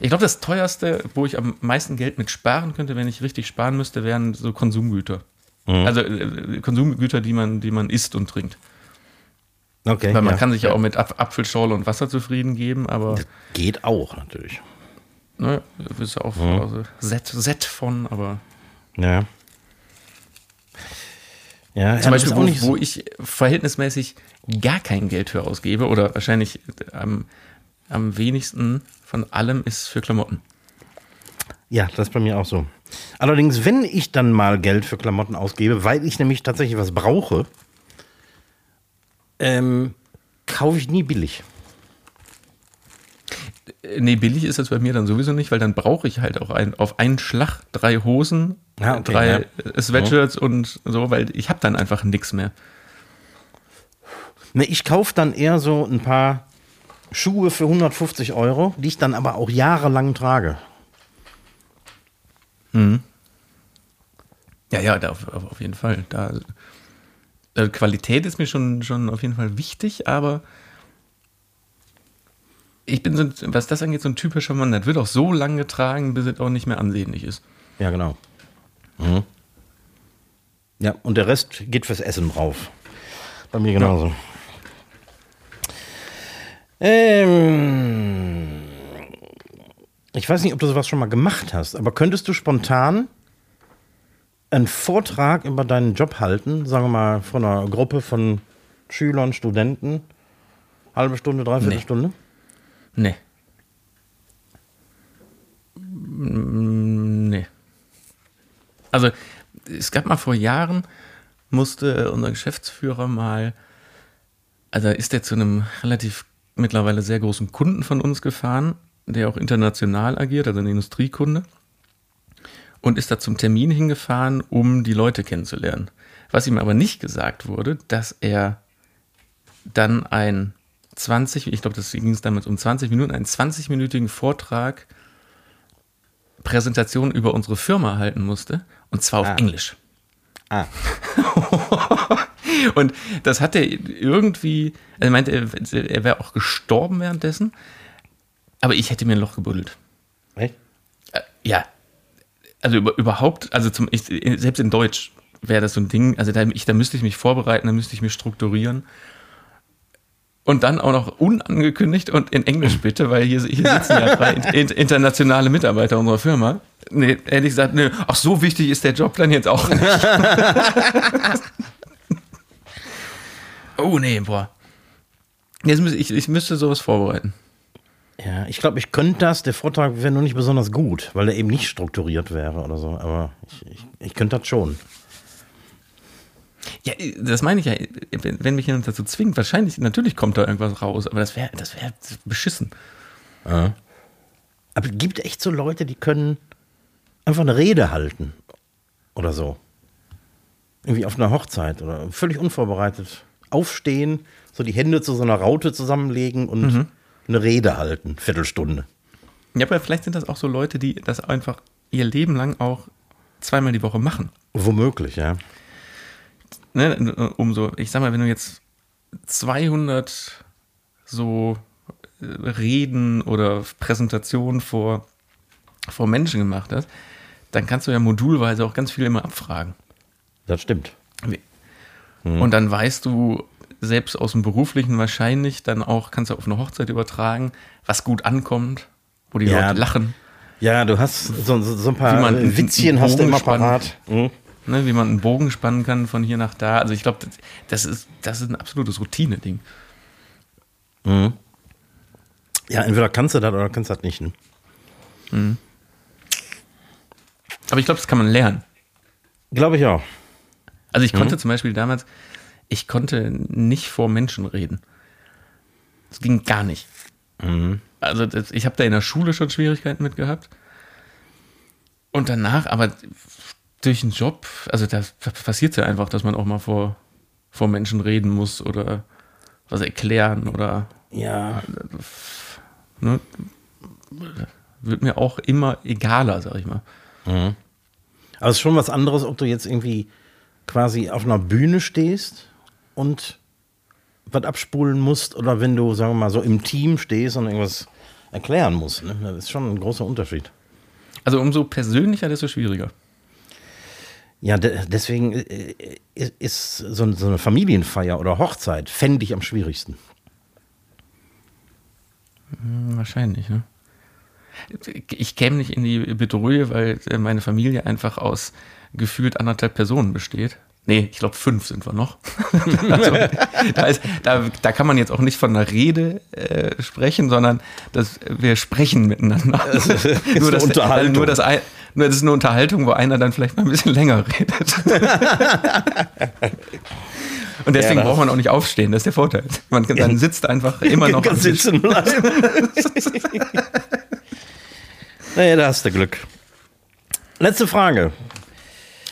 Ich glaube, das teuerste, wo ich am meisten Geld mit sparen könnte, wenn ich richtig sparen müsste, wären so Konsumgüter. Also äh, Konsumgüter, die man, die man isst und trinkt. Okay. Weil man ja. kann sich ja auch mit Ap Apfelschorle und Wasser zufrieden geben, aber Geht auch, natürlich. ne, du bist ja auch also, set, set von, aber Ja. Ja, zum ja, Beispiel, das ist wo, so. wo ich verhältnismäßig gar kein Geld für ausgebe oder wahrscheinlich am, am wenigsten von allem ist für Klamotten. Ja, das ist bei mir auch so. Allerdings, wenn ich dann mal Geld für Klamotten ausgebe, weil ich nämlich tatsächlich was brauche, ähm, kaufe ich nie billig. Nee, billig ist das bei mir dann sowieso nicht, weil dann brauche ich halt auch ein, auf einen Schlag drei Hosen, Ja, okay, drei ja. Sweatshirts und so, weil ich habe dann einfach nichts mehr. Ne, ich kaufe dann eher so ein paar Schuhe für 150 Euro, die ich dann aber auch jahrelang trage. Ja, ja, da auf, auf jeden Fall. Da, äh, Qualität ist mir schon, schon auf jeden Fall wichtig, aber ich bin so, was das angeht, so ein typischer Mann. Das wird auch so lange getragen, bis es auch nicht mehr ansehnlich ist. Ja, genau. Mhm. Ja, und der Rest geht fürs Essen drauf. Bei mir genauso. Ähm, ich weiß nicht, ob du sowas schon mal gemacht hast, aber könntest du spontan einen Vortrag über deinen Job halten, sagen wir mal von einer Gruppe von Schülern, Studenten, halbe Stunde, dreiviertel Nee. Stunde? Nee. Mm, Nee. Also, es gab mal vor Jahren, musste unser Geschäftsführer mal, also ist er zu einem relativ mittlerweile sehr großen Kunden von uns gefahren, der auch international agiert, also ein Industriekunde, und ist da zum Termin hingefahren, um die Leute kennenzulernen. Was ihm aber nicht gesagt wurde, dass er dann ein 20, ich glaube, das ging es damals um 20 Minuten, einen 20-minütigen Vortrag, Präsentation über unsere Firma halten musste, und zwar auf Ah. Englisch. Ah, Und das hat er irgendwie, er meinte, er, er wäre auch gestorben währenddessen, aber ich hätte mir ein Loch gebuddelt. echt? Äh, ja, also über, überhaupt, also zum, ich, selbst in Deutsch wäre das so ein Ding, also da, ich, da müsste ich mich vorbereiten, da müsste ich mich strukturieren. Und dann auch noch unangekündigt und in Englisch bitte, weil hier, hier sitzen ja drei in, in, internationale Mitarbeiter unserer Firma. Nee, ehrlich gesagt, nee, ach so wichtig ist der Job dann jetzt auch nicht. oh nee, boah. Jetzt müsste ich, ich müsste sowas vorbereiten. Ja, ich glaube, ich könnte das. Der Vortrag wäre nur nicht besonders gut, weil er eben nicht strukturiert wäre oder so. Aber ich, ich, ich könnte das schon. Ja, das meine ich ja, wenn, wenn mich jemand dazu zwingt, wahrscheinlich, natürlich kommt da irgendwas raus, aber das wäre das wär beschissen. Aber es gibt echt so Leute, die können einfach eine Rede halten oder so. Irgendwie auf einer Hochzeit oder völlig unvorbereitet aufstehen, so die Hände zu so einer Raute zusammenlegen und eine Rede halten, Viertelstunde. Ja, aber vielleicht sind das auch so Leute, die das einfach ihr Leben lang auch zweimal die Woche machen. Womöglich, ja. Ne, um so, ich sag mal, wenn du jetzt 200 so äh, Reden oder Präsentationen vor, vor Menschen gemacht hast, dann kannst du ja modulweise auch ganz viel immer abfragen. Das stimmt. Wie- Und dann weißt du selbst aus dem Beruflichen wahrscheinlich dann auch, kannst du auf eine Hochzeit übertragen, was gut ankommt, wo die Ja. Leute lachen, Ja, du hast so, so, so ein paar Wie man Witzchen hast du immer parat. Mhm. ne, wie man einen Bogen spannen kann von hier nach da. Also ich glaube, das, das, ist, das ist ein absolutes Routine-Ding. Ja, entweder kannst du das oder kannst du das nicht. Ne? Aber ich glaube, das kann man lernen. Glaube ich auch. Also ich konnte zum Beispiel damals, ich konnte nicht vor Menschen reden. Das ging gar nicht. Also das, ich habe da in der Schule schon Schwierigkeiten mit gehabt. Und danach, aber durch den Job, also da passiert ja einfach, dass man auch mal vor, vor Menschen reden muss oder was erklären oder Ja, ne, wird mir auch immer egaler, sag ich mal. Aber es ist schon was anderes, ob du jetzt irgendwie quasi auf einer Bühne stehst und was abspulen musst oder wenn du, sagen wir mal, so im Team stehst und irgendwas erklären musst. Ne? Das ist schon ein großer Unterschied. Also umso persönlicher, desto schwieriger. Ja, de deswegen äh, ist- ist so, so eine Familienfeier oder Hochzeit, fände ich am schwierigsten. Hm, Wahrscheinlich, ne? Ich käme nicht in die Bedrohung, weil äh, meine Familie einfach aus gefühlt anderthalb Personen besteht. Nee, ich glaube, fünf sind wir noch. also, da, ist, da, da kann man jetzt auch nicht von einer Rede äh, sprechen, sondern das, wir sprechen miteinander. eine nur, das, Unterhaltung. nur, das, nur das ist eine Unterhaltung, wo einer dann vielleicht mal ein bisschen länger redet. Und deswegen Ja, braucht man auch nicht aufstehen, das ist der Vorteil. Man kann, dann sitzt einfach immer noch am Kann sitzen bleiben. Naja, da hast du Glück. Letzte Frage.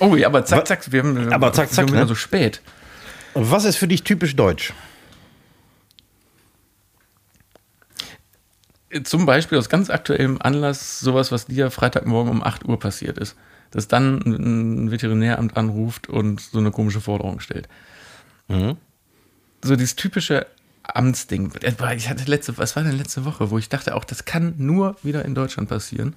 Oh ja, aber zack, zack, wir haben, Aber zack, zack, wir haben ne? so spät. Was ist für dich typisch deutsch? Zum Beispiel aus ganz aktuellem Anlass sowas, was dir Freitagmorgen um 8 Uhr passiert ist. Dass dann ein Veterinäramt anruft und so eine komische Forderung stellt. So dieses typische Amtsding. Ich hatte letzte, was war denn letzte Woche, wo ich dachte auch, das kann nur wieder in Deutschland passieren.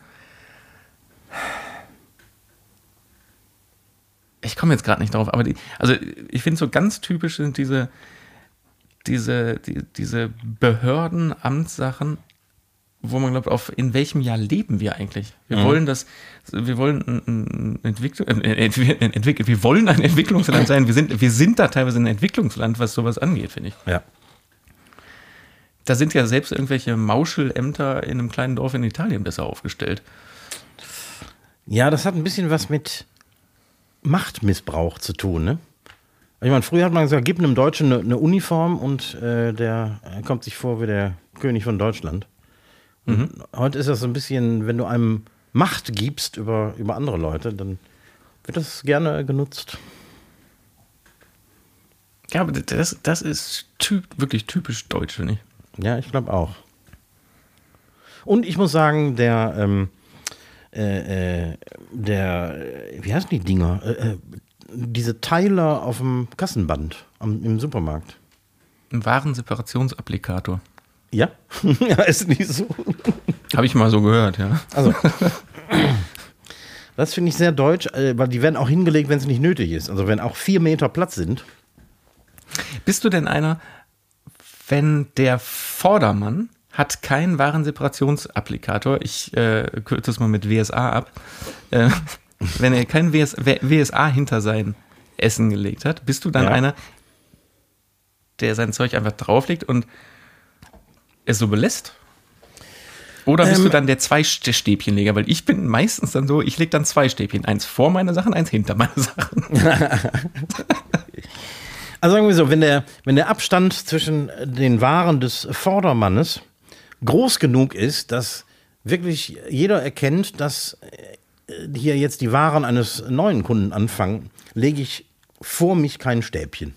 Ich komme jetzt gerade nicht drauf, aber die, also ich finde so ganz typisch sind diese, diese, die, diese Behörden, Amtssachen, wo man glaubt, auf in welchem Jahr leben wir eigentlich? Wir wollen das, wir wollen ein, Entwicklung, äh, entwickelt, wir wollen ein Entwicklungsland sein. Wir sind, wir sind da teilweise ein Entwicklungsland, was sowas angeht, finde ich. Ja. Da sind ja selbst irgendwelche Mauschelämter in einem kleinen Dorf in Italien besser aufgestellt. Ja, das hat ein bisschen was mit Machtmissbrauch zu tun, ne? Ich meine, früher hat man gesagt, gib einem Deutschen eine, eine Uniform und äh, der kommt sich vor wie der König von Deutschland. Mhm. Heute ist das so ein bisschen, wenn du einem Macht gibst über, über andere Leute, dann wird das gerne genutzt. Ja, aber das, das ist typ, wirklich typisch deutsch, finde ich. Ja, ich glaube auch. Und ich muss sagen, der, ähm, äh, äh, der, wie heißen die Dinger? Äh, äh diese Teiler auf dem Kassenband am, im Supermarkt. Ein Warenseparationsapplikator. Ja, ja ist nicht so. Habe ich mal so gehört, ja. Also, das finde ich sehr deutsch, äh, weil die werden auch hingelegt, wenn es nicht nötig ist. Also wenn auch vier Meter Platz sind. Bist du denn einer, wenn der Vordermann hat keinen Warenseparationsapplikator, ich äh, kürze es mal mit WSA ab, äh, wenn er kein WS, WSA hinter sein Essen gelegt hat, bist du dann ja. einer, der sein Zeug einfach drauflegt und es so belässt? Oder bist ähm, du dann der zwei Stäbchenleger? Weil ich bin meistens dann so, ich lege dann zwei Stäbchen. Eins vor meine Sachen, eins hinter meine Sachen. also sagen wir so, wenn der, wenn der Abstand zwischen den Waren des Vordermannes groß genug ist, dass wirklich jeder erkennt, dass hier jetzt die Waren eines neuen Kunden anfangen, lege ich vor mich kein Stäbchen.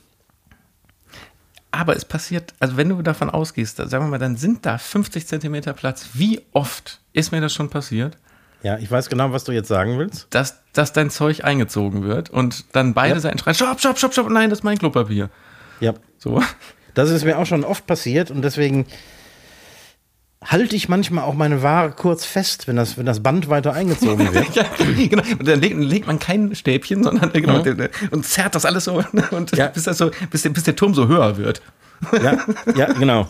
Aber es passiert, also wenn du davon ausgehst, sagen wir mal, dann sind da 50 Zentimeter Platz. Wie oft ist mir das schon passiert? Ja, ich weiß genau, was du jetzt sagen willst. Dass, dass dein Zeug eingezogen wird und dann beide ja. Seiten schreien, stopp, stopp, stopp, stopp, nein, das ist mein Klopapier. Ja. So. Das ist mir auch schon oft passiert und deswegen halte ich manchmal auch meine Ware kurz fest, wenn das, wenn das Band weiter eingezogen wird. ja, genau. Und dann legt, legt, man kein Stäbchen, sondern genau, mhm. und zerrt das alles so, und ja. bis, das so bis, der, bis der Turm so höher wird. ja, ja, genau.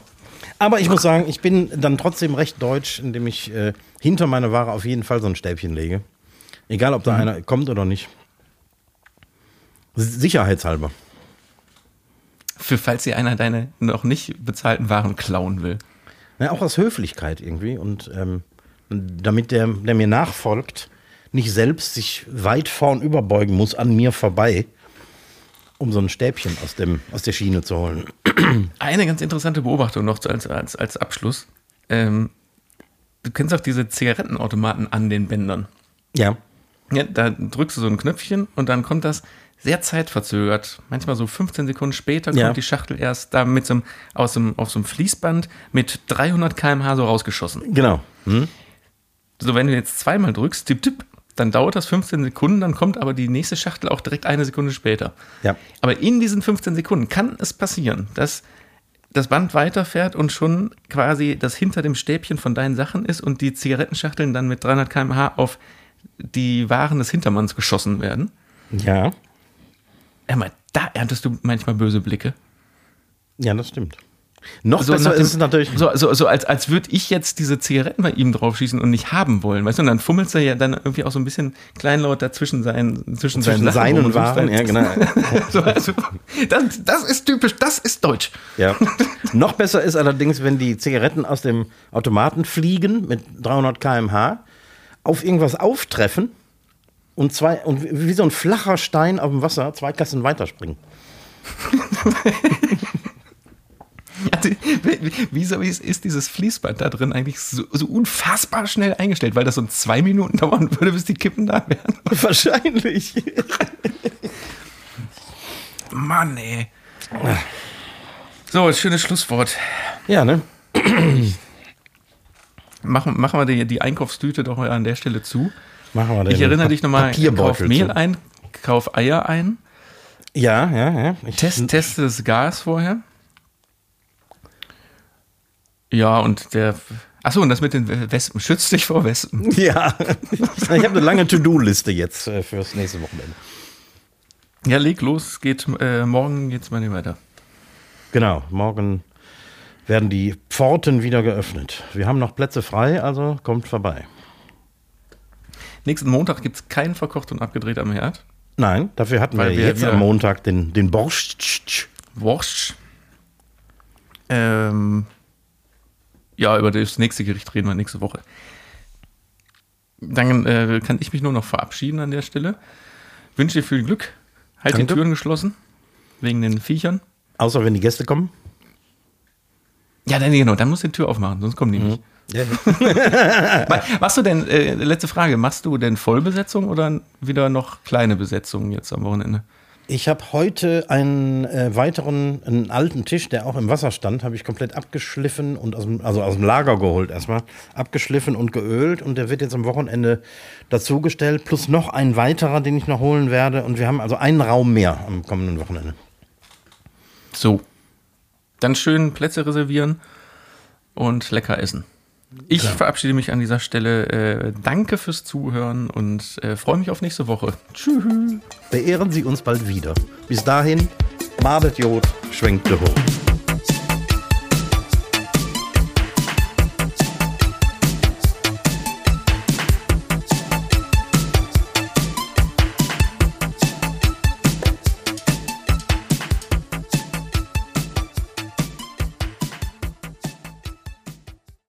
Aber ich muss sagen, ich bin dann trotzdem recht deutsch, indem ich äh, hinter meine Ware auf jeden Fall so ein Stäbchen lege. Egal, ob da mhm. einer kommt oder nicht. Sicherheitshalber. Für falls dir einer deine noch nicht bezahlten Waren klauen will. Ja, auch aus Höflichkeit irgendwie. Und ähm, damit der, der mir nachfolgt, nicht selbst sich weit vorn überbeugen muss an mir vorbei, um so ein Stäbchen aus, dem, aus der Schiene zu holen. Eine ganz interessante Beobachtung noch als, als, als Abschluss. Ähm, du kennst auch diese Zigarettenautomaten an den Bändern. Ja. ja. Da drückst du so ein Knöpfchen und dann kommt das sehr zeitverzögert. Manchmal so 15 Sekunden später kommt ja. die Schachtel erst da mit so einem, aus dem, auf so einem Fließband mit 300 km/h so rausgeschossen. Genau. Hm. So, wenn du jetzt zweimal drückst, tipp, tipp, dann dauert das 15 Sekunden, dann kommt aber die nächste Schachtel auch direkt eine Sekunde später. Ja. Aber in diesen 15 Sekunden kann es passieren, dass das Band weiterfährt und schon quasi das hinter dem Stäbchen von deinen Sachen ist und die Zigarettenschachteln dann mit 300 km/h auf die Waren des Hintermanns geschossen werden. Ja. Mal, da erntest du manchmal böse Blicke. Ja, das stimmt. Noch so besser dem, ist es natürlich. So, so, so als, als würde ich jetzt diese Zigaretten bei ihm draufschießen und nicht haben wollen. Weißt du, und dann fummelt er ja dann irgendwie auch so ein bisschen kleinlaut dazwischen sein, zwischen, zwischen seinen und Waren. Ja, genau. so, also, das, das ist typisch, das ist deutsch. Ja. Noch besser ist allerdings, wenn die Zigaretten aus dem Automaten fliegen mit 300 km/h, auf irgendwas auftreffen und zwei und wie so ein flacher Stein auf dem Wasser zwei Kassen weiterspringen. Also, wieso ist dieses Fließband da drin eigentlich so, so, unfassbar schnell eingestellt? Weil das so zwei Minuten dauern würde, bis die Kippen da wären? Wahrscheinlich. Mann, ey. So, schönes Schlusswort. Ja, ne? Machen, machen wir die, die Einkaufstüte doch an der Stelle zu. Machen wir den ich erinnere dich nochmal, kauf Mehl ein, kauf Eier ein. Ja, ja, ja. Ich Test, teste das Gas vorher. Ja, und der. Achso, und das mit den Wespen. Schützt dich vor Wespen. Ja. Ich habe eine lange To-Do-Liste jetzt äh, fürs nächste Wochenende. Ja, leg los. Geht, äh, morgen geht's mal nicht weiter. Genau, morgen werden die Pforten wieder geöffnet. Wir haben noch Plätze frei, also kommt vorbei. Nächsten Montag gibt es keinen verkocht und abgedreht am Herd. Nein, dafür hatten wir, wir jetzt am Montag den, den Borscht. Borscht. Ähm, ja, über das nächste Gericht reden wir nächste Woche. Dann äh, kann ich mich nur noch verabschieden an der Stelle. Wünsche dir viel Glück. Halt Danke. die Türen geschlossen. Wegen den Viechern. Außer wenn die Gäste kommen. Ja, dann, genau, dann musst du die Tür aufmachen, sonst kommen die nicht. Ja. Ma- Machst du denn, äh, letzte Frage, machst du denn Vollbesetzung oder wieder noch kleine Besetzungen jetzt am Wochenende? Ich habe heute einen äh, weiteren, einen alten Tisch, der auch im Wasser stand, habe ich komplett abgeschliffen und aus dem, also aus dem Lager geholt erstmal, abgeschliffen und geölt und der wird jetzt am Wochenende dazugestellt, plus noch ein weiterer, den ich noch holen werde und wir haben also einen Raum mehr am kommenden Wochenende. So. Dann schön Plätze reservieren und lecker essen. Ich verabschiede mich an dieser Stelle. Äh, danke fürs Zuhören und äh, freue mich auf nächste Woche. Tschüss. Beehren Sie uns bald wieder. Bis dahin, badet Jod, schwenkt hoch.